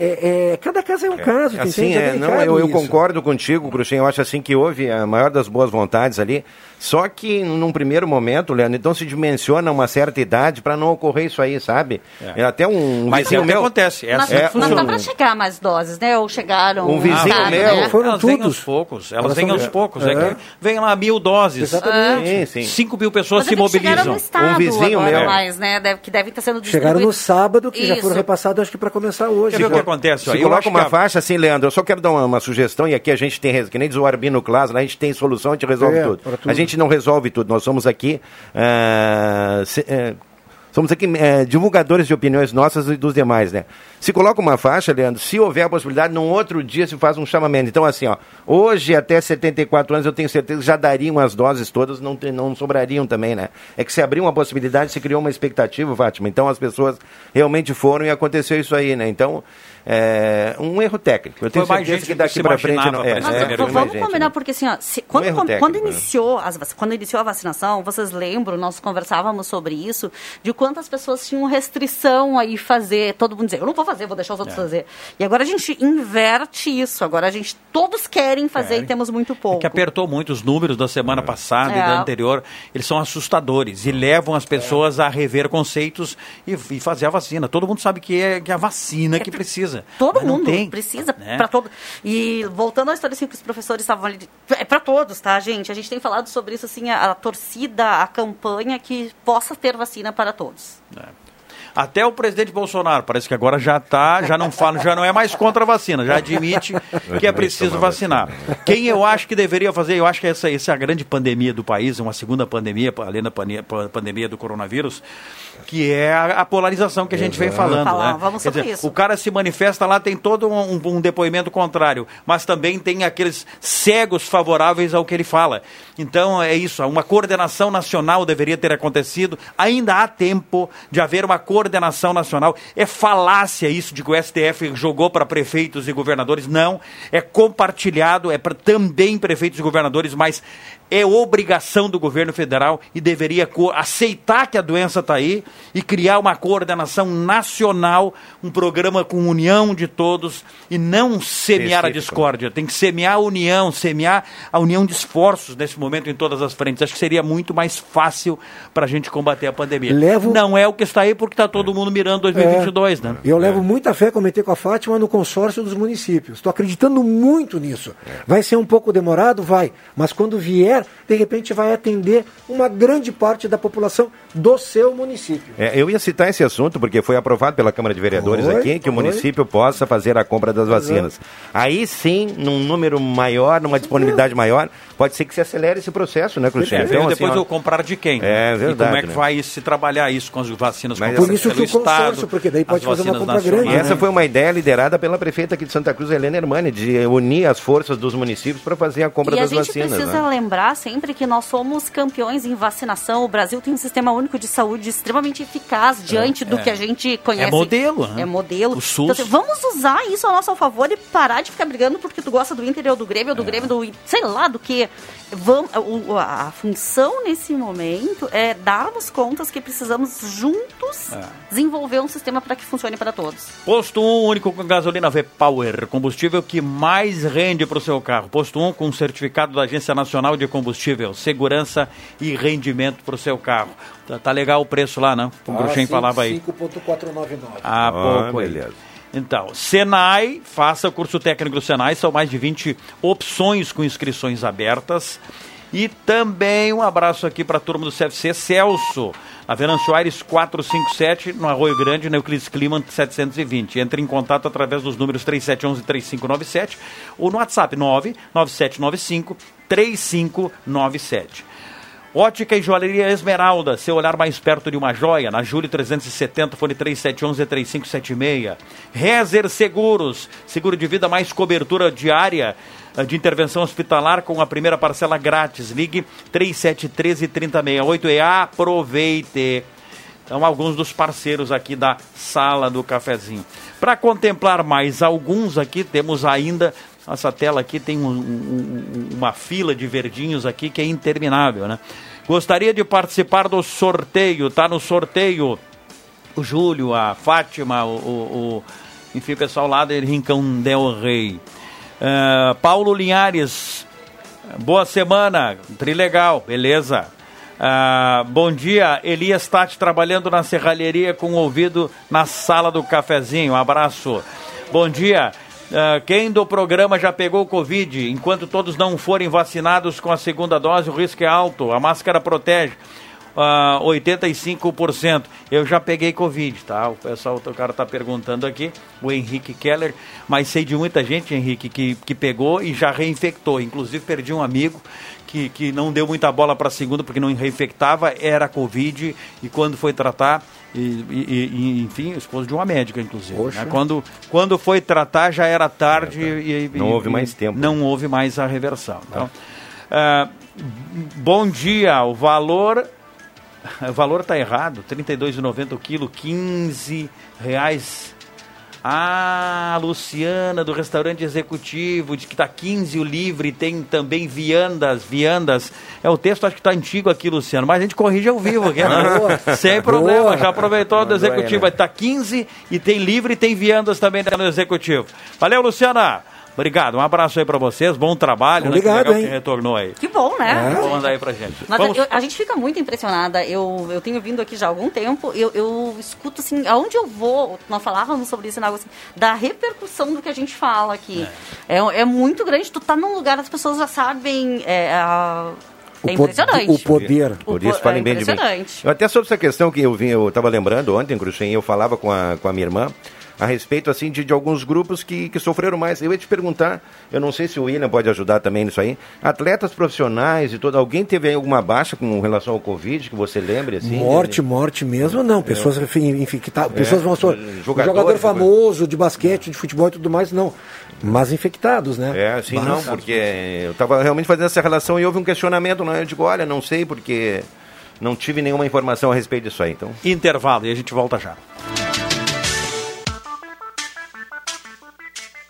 É, é, cada caso é um caso, tu Assim, entende? é, não, eu, eu concordo contigo, Cruxem. Eu acho assim que houve a maior das boas vontades ali. Só que num primeiro momento, Leandro, então se dimensiona uma certa idade para não ocorrer isso aí, sabe? É. É. Até um Mas vizinho é o que meu. acontece, é Mas, assim mas tá para chegar mais doses, né? Ou chegaram... Um vizinho Ah, meu- né? Foram elas vêm todos. aos poucos, elas Elas vêm são- aos poucos. É. É. que vem lá mil doses. Exatamente. Sim, sim. 5 mil pessoas Mas é se mobilizam. no estado Um vizinho agora meu. mais, né? Deve, que devem estar sendo Chegaram no distribuídos. sábado, que já foram Isso. repassados, acho que para começar hoje. Quer ver o que acontece? ó? Se Eu coloca uma que a- faixa assim, Leandro, eu só quero dar uma, uma sugestão, e aqui a gente tem, que nem diz o Arbino Class, lá a gente tem solução, a gente resolve É, tudo. A gente não resolve tudo, nós somos aqui. ah, se- eh, Somos aqui eh, divulgadores de opiniões nossas e dos demais, né? Se coloca uma faixa, Leandro, se houver a possibilidade, num outro dia se faz um chamamento. Então, assim, ó, hoje até 74 anos eu tenho certeza que já dariam as doses todas, não, não sobrariam também, né? É que se abriu uma possibilidade, se criou uma expectativa, Fátima. Então as pessoas realmente foram e aconteceu isso aí, né? Então, é um erro técnico. Eu tenho Foi certeza que daqui para frente não é. Mas é, vamos gente, combinar, né? porque assim, ó, se- quando, quando, técnico, quando né? iniciou as, quando iniciou a vacinação, vocês lembram, nós conversávamos sobre isso, de quantas pessoas tinham restrição aí fazer, todo mundo dizer, eu não vou fazer, vou deixar os outros É. fazer. E agora a gente inverte isso, agora a gente, todos querem fazer Querem. e temos muito pouco. que apertou muito os números da semana passada e É. da anterior. Eles são assustadores e levam as pessoas a rever conceitos e, e fazer a vacina. Todo mundo sabe que é, que é a vacina que precisa. Todo Mas não mundo tem, precisa né? para todo. E voltando à história assim que os professores estavam ali, é para todos, tá, gente? A gente tem falado sobre isso assim, a, a torcida, a campanha que possa ter vacina para todos. Até o presidente Bolsonaro, parece que agora já tá, já não fala, já não é mais contra a vacina, já admite que é preciso vacinar. Quem eu acho que deveria fazer, eu acho que essa, essa é a grande pandemia do país, uma segunda pandemia, além da pandemia, pandemia do coronavírus, que é a, a polarização que a gente vem falando. Falar, né? vamos Quer sobre dizer, isso. O cara se manifesta lá, tem todo um, um- um depoimento contrário, mas também tem aqueles cegos favoráveis ao que ele fala. Então é isso, uma coordenação nacional deveria ter acontecido. Ainda há tempo de haver uma coordenação nacional. É falácia isso de que o STF jogou para prefeitos e governadores. Não, é compartilhado, é para também prefeitos e governadores, mas é obrigação do governo federal e deveria aceitar que a doença está aí e criar uma coordenação nacional, um programa com união de todos e não semear a discórdia. Tem que semear a união, semear a união de esforços nesse momento em todas as frentes. Acho que seria muito mais fácil para a gente combater a pandemia. Levo- Não é o que está aí porque está todo mundo mirando 2022, né? Eu levo muita fé, comentei com a Fátima, no consórcio dos municípios. Estou acreditando muito nisso. Vai ser um pouco demorado? Vai. Mas quando vier, de repente vai atender uma grande parte da população do seu município. É, eu ia citar esse assunto porque foi aprovado pela Câmara de Vereadores Foi, aqui que o foi. município possa fazer a compra das vacinas. Aí sim, num número maior, numa disponibilidade maior, pode ser que se acelere esse processo, né, Cruxinha? Então, assim, depois ó, eu comprar de quem? É E verdade, como é que né? vai se trabalhar isso com as vacinas Mas compradas Por isso que o consórcio, Estado, porque daí pode fazer uma vacinas compra grande, E nacionais. essa foi uma ideia liderada pela prefeita aqui de Santa Cruz, Helena Hermani, de unir as forças dos municípios para fazer a compra E a das gente vacinas. precisa né? lembrar sempre que nós somos campeões em vacinação. O Brasil tem um sistema único de saúde extremamente eficaz diante do é. que a gente conhece. É modelo, né? É modelo. O SUS. Então, assim, vamos usar isso a nosso favor e parar de ficar brigando porque tu gosta do Inter ou do Grêmio ou É. do Grêmio, do sei lá do que. Vamos, o- a função nesse momento é darmos contas que precisamos juntos É. desenvolver um sistema para que funcione para todos. Posto 1 único com gasolina V-Power, combustível que mais rende para o seu carro. Posto 1 com certificado da Agência Nacional de Combustível, segurança e rendimento para o seu carro. Tá, tá legal o preço lá, não? O Bruxem falava aí. 5.499. Há Ah, pouco aí. beleza. Então, Senai, faça o curso técnico do Senai, são mais de 20 opções com inscrições abertas. E também um abraço aqui para a turma do CFC, Celso, na Venâncio Aires 457, no Arroio Grande, na Euclides Clima 720. Entre em contato através dos números 3711-3597 ou no WhatsApp 99795 3597. Ótica e Joalheria Esmeralda, seu olhar mais perto de uma joia, na Júlio 370, fone 3711-3576. Rezer Seguros, seguro de vida mais cobertura diária eh, de intervenção hospitalar com a primeira parcela grátis. Ligue 3713-3068 e aproveite. Então, alguns dos parceiros aqui da Sala do Cafezinho. Para contemplar mais alguns aqui, temos ainda. Nossa tela aqui tem um- um- um- uma fila de verdinhos aqui que é interminável, né? Gostaria de participar do sorteio, tá no sorteio o Júlio, a Fátima, o, o- o- enfim, o pessoal lá de Rincão Del Rey. Ah, Paulo Linhares, boa semana, trilegal, beleza. Ah, bom dia, Elias Tati trabalhando na serralheria com o ouvido na sala do cafezinho, um abraço. Bom dia, ah, quem do programa já pegou Covid? Enquanto todos não forem vacinados com a segunda dose, o risco é alto, a máscara protege ah, 85%. Eu já peguei Covid, tá? O pessoal, o cara tá perguntando aqui, o Henrique Keller, mas sei de muita gente, Henrique, que, que pegou e já reinfectou. Inclusive, perdi um amigo que, que não deu muita bola para a segunda porque não reinfectava, era Covid, e quando foi tratar, e, e- e- enfim, esposo de uma médica, inclusive. Né? Quando, quando foi tratar, já era tarde e, e- Não houve mais tempo. Não houve mais a reversão. Então, ah, bom dia, o valor o valor está errado, R$ 32,90 o quilo, 15 reais. Ah, Luciana, do restaurante executivo, diz que está 15 o livre, tem também viandas, viandas. É o texto, acho que está antigo aqui, Luciano, mas a gente corrige ao vivo aqui, né? [laughs] Sem problema, Boa. já aproveitou do executivo, né? está 15 e tem livre e tem viandas também no executivo. Valeu, Luciana! Obrigado, um abraço aí para vocês, bom trabalho, né? Obrigado, que legal hein? que retornou aí. Que bom, né? Vamos mandar aí pra gente. Mas Vamos- eu- a gente fica muito impressionada. Eu, eu tenho vindo aqui já há algum tempo. Eu, eu escuto assim, aonde eu vou, nós falávamos sobre isso, né, algo assim, da repercussão do que a gente fala aqui. É, é muito grande. Tu tá num lugar, as pessoas já sabem. é, a- É impressionante. O poder. Por isso, falem é bem de mim. impressionante. Eu até sobre essa questão que eu vim, eu estava lembrando ontem, Cruxem, eu falava com a, com a minha irmã a respeito assim de, de alguns grupos que, que sofreram mais. Eu ia te perguntar, eu não sei se o William pode ajudar também nisso aí. Atletas profissionais e todo, alguém teve aí alguma baixa com relação ao Covid que você lembre assim? Morte, morte mesmo, não. Pessoas enfim, infectadas. É, Pessoas vão só. jogador, Jogador, famoso de basquete, de futebol e tudo mais, não. Mas infectados, né? É, sim, não, porque eu estava realmente fazendo essa relação e houve um questionamento, não, eu digo, olha, não sei porque não tive nenhuma informação a respeito disso aí, então. Intervalo e a gente volta já.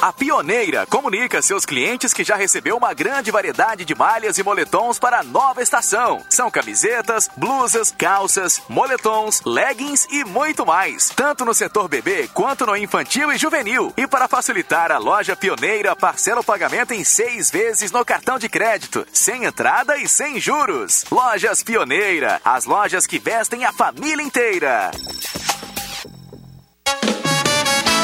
A Pioneira comunica seus clientes que já recebeu uma grande variedade de malhas e moletons para a nova estação. São camisetas, blusas, calças, moletons, leggings e muito mais. Tanto no setor bebê quanto no infantil e juvenil. E para facilitar, a loja Pioneira parcela o pagamento em seis vezes no cartão de crédito, sem entrada e sem juros. Lojas Pioneira, as lojas que vestem a família inteira.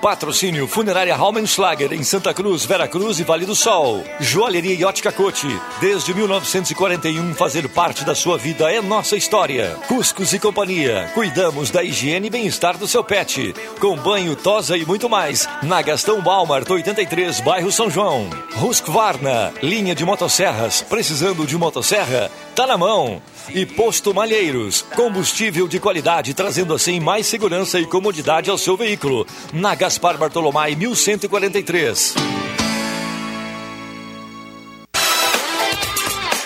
Patrocínio Funerária Raumenschlager em Santa Cruz, Vera Cruz e Vale do Sol. Joalheria e Ótica Cote. Desde 1941, fazer parte da sua vida é nossa história. Cuscos e Companhia. Cuidamos da higiene e bem-estar do seu pet. Com banho, tosa e muito mais. Na Gastão Balmart 83, bairro São João. Husqvarna, linha de motosserras. Precisando de motosserra? Tá na mão. E Posto Malheiros, combustível de qualidade, trazendo assim mais segurança e comodidade ao seu veículo. Na Gaspar Bartolomai 1143.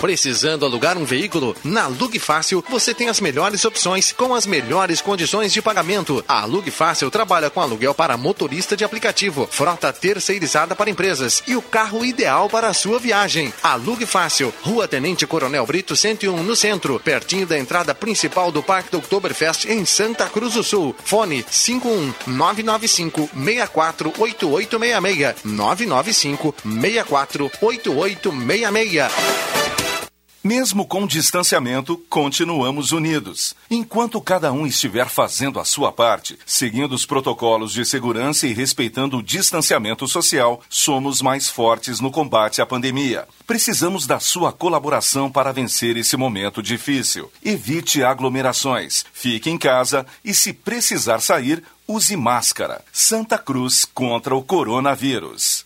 Precisando alugar um veículo? Na Lug Fácil você tem as melhores opções com as melhores condições de pagamento. A Lug Fácil trabalha com aluguel para motorista de aplicativo, frota terceirizada para empresas e o carro ideal para a sua viagem. A Lug Fácil, Rua Tenente Coronel Brito 101 no centro, pertinho da entrada principal do Parque do Oktoberfest em Santa Cruz do Sul. Fone 51 995 64 8866 995 64 8866. Mesmo com distanciamento, continuamos unidos. Enquanto cada um estiver fazendo a sua parte, seguindo os protocolos de segurança e respeitando o distanciamento social, somos mais fortes no combate à pandemia. Precisamos da sua colaboração para vencer esse momento difícil. Evite aglomerações, fique em casa e, se precisar sair, use máscara. Santa Cruz contra o coronavírus.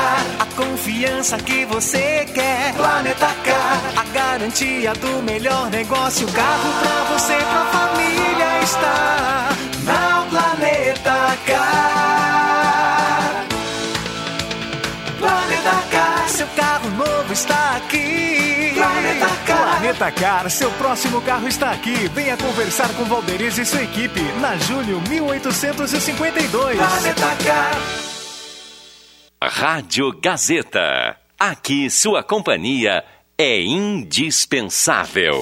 confiança que você quer. Planeta Car, a garantia do melhor negócio. Carro pra você, pra família está na Planeta Car. Planeta Car, seu carro novo está aqui. Planeta Car. Seu próximo carro está aqui. Venha conversar com Valderiz e sua equipe na Júlio 1852. Planeta Car. Rádio Gazeta. Aqui sua companhia é indispensável.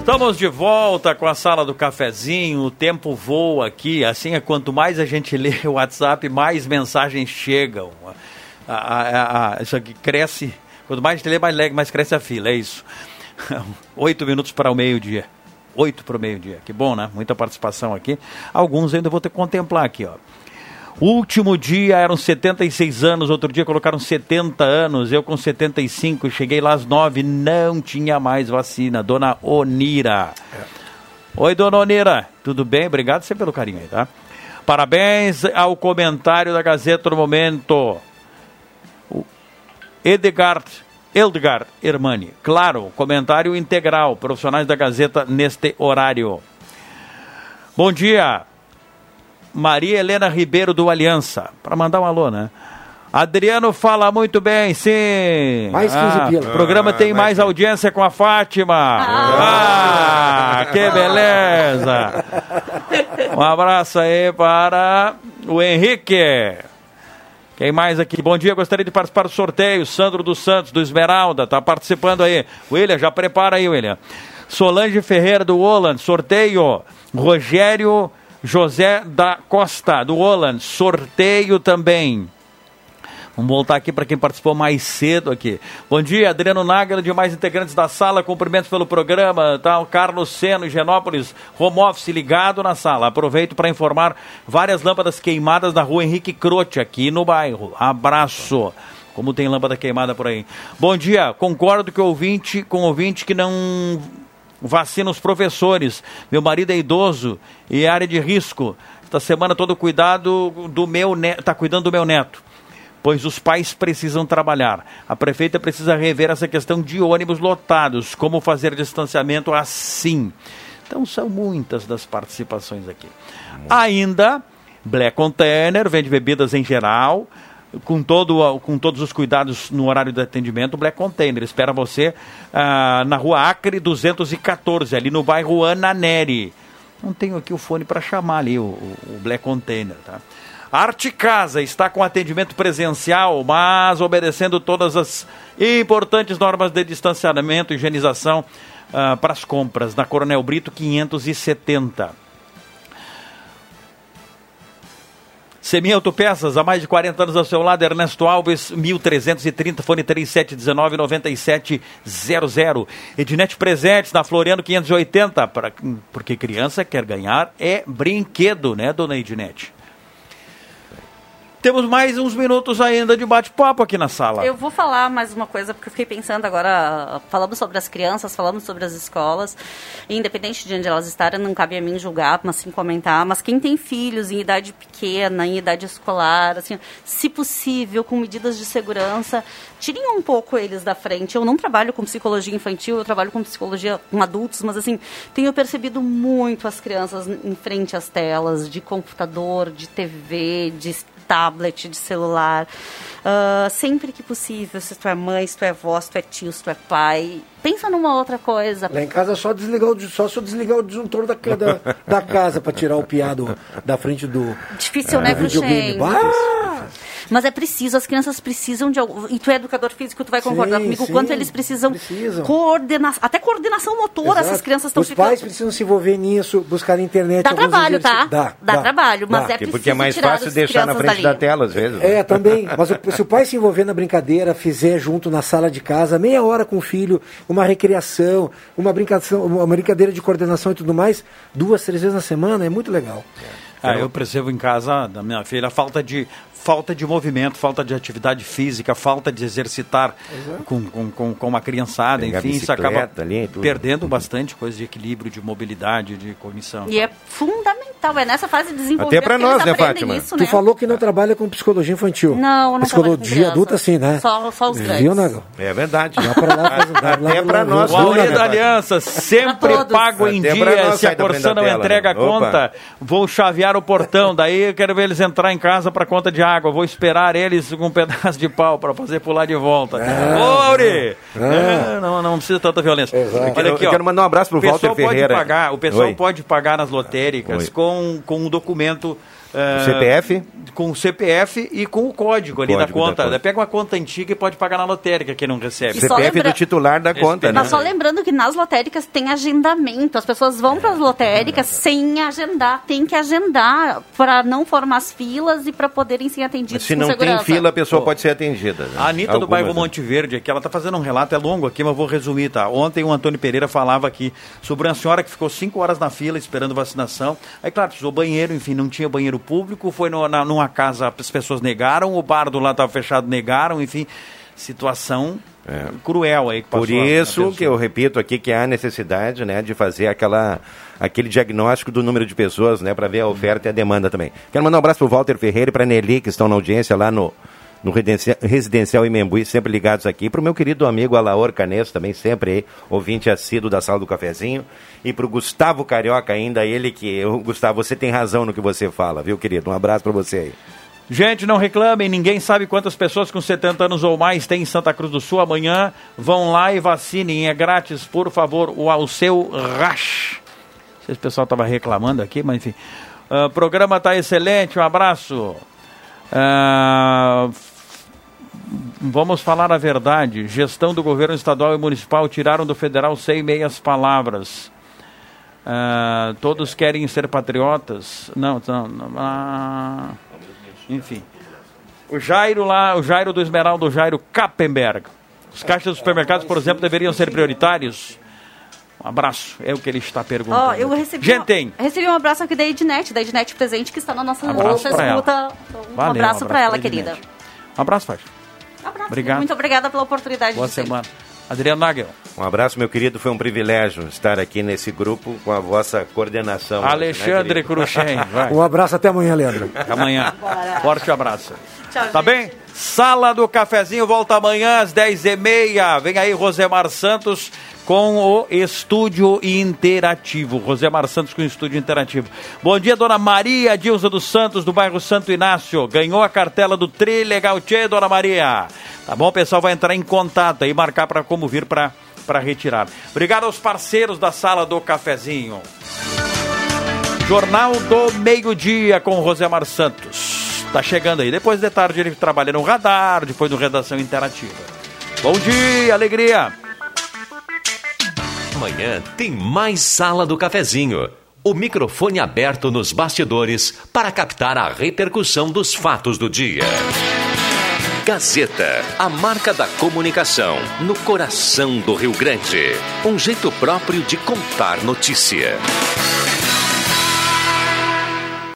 Estamos de volta com a sala do cafezinho, o tempo voa aqui, assim é quanto mais a gente [laughs] lê o WhatsApp, mais mensagens chegam. A, a, a, isso aqui cresce, quanto mais a gente lê, mais, mais cresce a fila, é isso. [laughs] Oito minutos para o meio-dia. 8 para o meio-dia. Que bom, né? Muita participação aqui. Alguns ainda vou ter que contemplar aqui, ó. Último dia eram 76 anos, outro dia colocaram 70 anos, eu com 75, cheguei lá às 9, não tinha mais vacina. Dona Onira. Oi, dona Onira, tudo bem? Obrigado sempre pelo carinho aí, tá? Parabéns ao comentário da Gazeta do Momento. O Edgar, Eldgar Hermani. Claro, comentário integral. Profissionais da Gazeta neste horário. Bom dia. Maria Helena Ribeiro do Aliança. Para mandar um alô, né? Adriano fala muito bem, sim. Mais 15 ah, pila. O programa tem mais audiência com a Fátima. Ah, que beleza. [laughs] Um abraço aí para o Henrique. Quem mais aqui? Bom dia, gostaria de participar do sorteio. Sandro dos Santos, do Esmeralda, tá participando aí. William, já prepara aí, William. Solange Ferreira, do Holland, sorteio. Rogério José da Costa, do Holland, sorteio também. Vamos voltar aqui para quem participou mais cedo aqui. Bom dia, Adriano Nagel, demais integrantes da sala, cumprimentos pelo programa. Tá, o Carlos Seno, Genópolis, home office ligado na sala. Aproveito para informar várias lâmpadas queimadas na rua Henrique Croce, aqui no bairro. Abraço. Como tem lâmpada queimada por aí. Bom dia, concordo que ouvinte, com ouvinte que não vacina os professores. Meu marido é idoso e é área de risco. Esta semana todo cuidado do meu neto, está cuidando do meu neto pois os pais precisam trabalhar. A prefeita precisa rever essa questão de ônibus lotados, como fazer distanciamento assim. Então são muitas das participações aqui. Ainda, Black Container vende bebidas em geral, com, todo, com todos os cuidados no horário de atendimento, Black Container espera você ah, na rua Acre 214, ali no bairro Ana Neri. Não tenho aqui o fone para chamar ali o, o, o Black Container, tá? Arte Casa está com atendimento presencial, mas obedecendo todas as importantes normas de distanciamento e higienização uh, para as compras, na Coronel Brito 570. Semi Autopeças, há mais de 40 anos ao seu lado, Ernesto Alves, 1330, fone 3719-9700. Ednet Presentes, na Floriano 580, pra, porque criança quer ganhar é brinquedo, né, dona Ednet? Temos mais uns minutos ainda de bate-papo aqui na sala. Eu vou falar mais uma coisa, porque eu fiquei pensando agora, falamos sobre as crianças, falamos sobre as escolas, independente de onde elas estarem, não cabe a mim julgar, mas sim comentar, mas quem tem filhos em idade pequena, em idade escolar, assim, se possível, com medidas de segurança, tirem um pouco eles da frente. Eu não trabalho com psicologia infantil, eu trabalho com psicologia com adultos, mas assim, tenho percebido muito as crianças em frente às telas de computador, de TV, de tablet, de celular. Uh, sempre que possível, se tu é mãe, se tu é avó, se tu é tio, se tu é pai, pensa numa outra coisa. Lá em casa é só desligar o, só eu desligar o disjuntor da, da, da casa para tirar o piado da frente do Difícil, né, videogame. Ah, mas é preciso, as crianças precisam de algo. E tu é educador físico, tu vai concordar Sim, comigo o sim, quanto eles precisam, precisam. coordenar, até coordenação motora, Exato. essas crianças estão Os ficando. pais precisam se envolver nisso, buscar na internet. Dá trabalho, tá? Dá, Dá trabalho, mas é Porque é mais fácil deixar na frente dali. da tela, às vezes. né? É, também. [laughs] Mas o- se o pai se envolver na brincadeira, fizer junto na sala de casa, meia hora com o filho, uma recreação, uma brincação, uma brincadeira de coordenação e tudo mais, duas, três vezes na semana, é muito legal. Ah, eu percebo em casa da minha filha a falta de falta de movimento, falta de atividade física, falta de exercitar com, com, com, com uma criançada, Pegar enfim, isso acaba ali perdendo bastante coisa de equilíbrio, de mobilidade, de cognição. E é fundamental, é nessa fase de desenvolvimento Até que nós, eles né, Fátima? Isso, Tu né? falou que não trabalha com psicologia infantil. Não, não Psicologia adulta, sim, né? Só, só os grandes. Viu, Nagal? É verdade. Lá pra lá, faz- lá- Até lá- nós. O lá- da Aliança, sempre pago em Até dia. nós Se a Corsã não entrega a né? Opa. conta, vou chavear o portão. Daí eu quero ver eles entrar em casa para conta de água. Vou esperar eles com um [laughs] pedaço de pau para fazer pular de volta. Ah. Ô, Auri! É, não, não precisa tanta violência. Olha Eu aqui, ó. quero mandar um abraço pro o pessoal Walter pode Ferreira. Pagar, o pessoal Oi. pode pagar nas lotéricas Oi. com, com um documento eh, CPF? Com o CPF e com o código ali da Código da conta. conta. Pega uma conta antiga e pode pagar na lotérica, quem não recebe. E CPF lembra- do titular da conta, Mas só lembrando que nas lotéricas tem agendamento. As pessoas vão para as lotéricas sem agendar. Tem que agendar para não formar as filas e para poderem ser atendidos Se com não tem segurança. fila, a pessoa pode ser atendida. né? A Anitta do bairro né? Monte Verde aqui, ela tá fazendo um relato, é longo aqui, mas eu vou resumir, tá? Ontem o Antônio Pereira falava aqui sobre uma senhora que ficou cinco horas na fila esperando vacinação. Aí, claro, precisou banheiro, enfim, não tinha banheiro público, foi no- na- numa casa, as pessoas negaram, o bar do lado estava fechado, negaram, enfim, situação cruel aí que passou. Por isso que eu repito aqui que há necessidade né, de fazer aquela, aquele diagnóstico do número de pessoas, né, para ver a oferta e a demanda também. Quero mandar um abraço para o Walter Ferreira e para a Nelly, que estão na audiência lá no, no Residencia- Residencial Imembuí, sempre ligados aqui. Para o meu querido amigo Alaor Canes, também sempre aí, ouvinte assíduo da Sala do Cafezinho. E para o Gustavo Carioca ainda, ele que... Gustavo, você tem razão no que você fala, viu, querido? Um abraço para você aí. Gente, não reclamem, ninguém sabe quantas pessoas com 70 anos ou mais tem em Santa Cruz do Sul. Amanhã vão lá e vacinem, é grátis, por favor, o, seu RASH. Não sei se o pessoal estava reclamando aqui, mas enfim. Ah, O programa está excelente, um abraço. F- vamos falar a verdade. Gestão do governo estadual e municipal tiraram do federal sem meias palavras. Ah, todos querem ser patriotas. Não, não, não. ah, enfim. O Jairo lá, o Jairo do Esmeralda, o Jairo Kappenberg. Os caixas dos supermercados, por exemplo, deveriam ser prioritários. Um abraço, é o que ele está perguntando. Ó, eu recebi, Gente, uma- tem. recebi um abraço aqui da Ednet, da Ednet presente, que está na nossa, Abraço escuta. Um Valeu, abraço um para ela, querida. Ednet. Um abraço. Obrigado. Muito obrigada pela oportunidade Boa semana. Adriano Nagel. Um abraço, meu querido. Foi um privilégio estar aqui nesse grupo com a vossa coordenação. Alexandre né? Cruxem. [laughs] Um abraço até amanhã, Leandro. Até amanhã. Forte abraço. Tchau, tá bem? Sala do Cafezinho volta amanhã às 10h30. Vem aí Rosemar Santos com o estúdio interativo. Rosemar Santos com o estúdio interativo. Bom dia, dona Maria Dilza dos Santos, do bairro Santo Inácio. Ganhou a cartela do Tri Legal Tchê, dona Maria. Tá bom? Pessoal vai entrar em contato aí, marcar para como vir para retirar. Obrigado aos parceiros da Sala do Cafezinho. Jornal do Meio-Dia com Rosemar Santos. Tá chegando aí. Depois de tarde ele trabalha no radar, depois no Redação Interativa. Bom dia, alegria! Amanhã tem mais Sala do Cafezinho. O microfone aberto nos bastidores para captar a repercussão dos fatos do dia. Gazeta, a marca da comunicação no coração do Rio Grande. Um jeito próprio de contar notícia.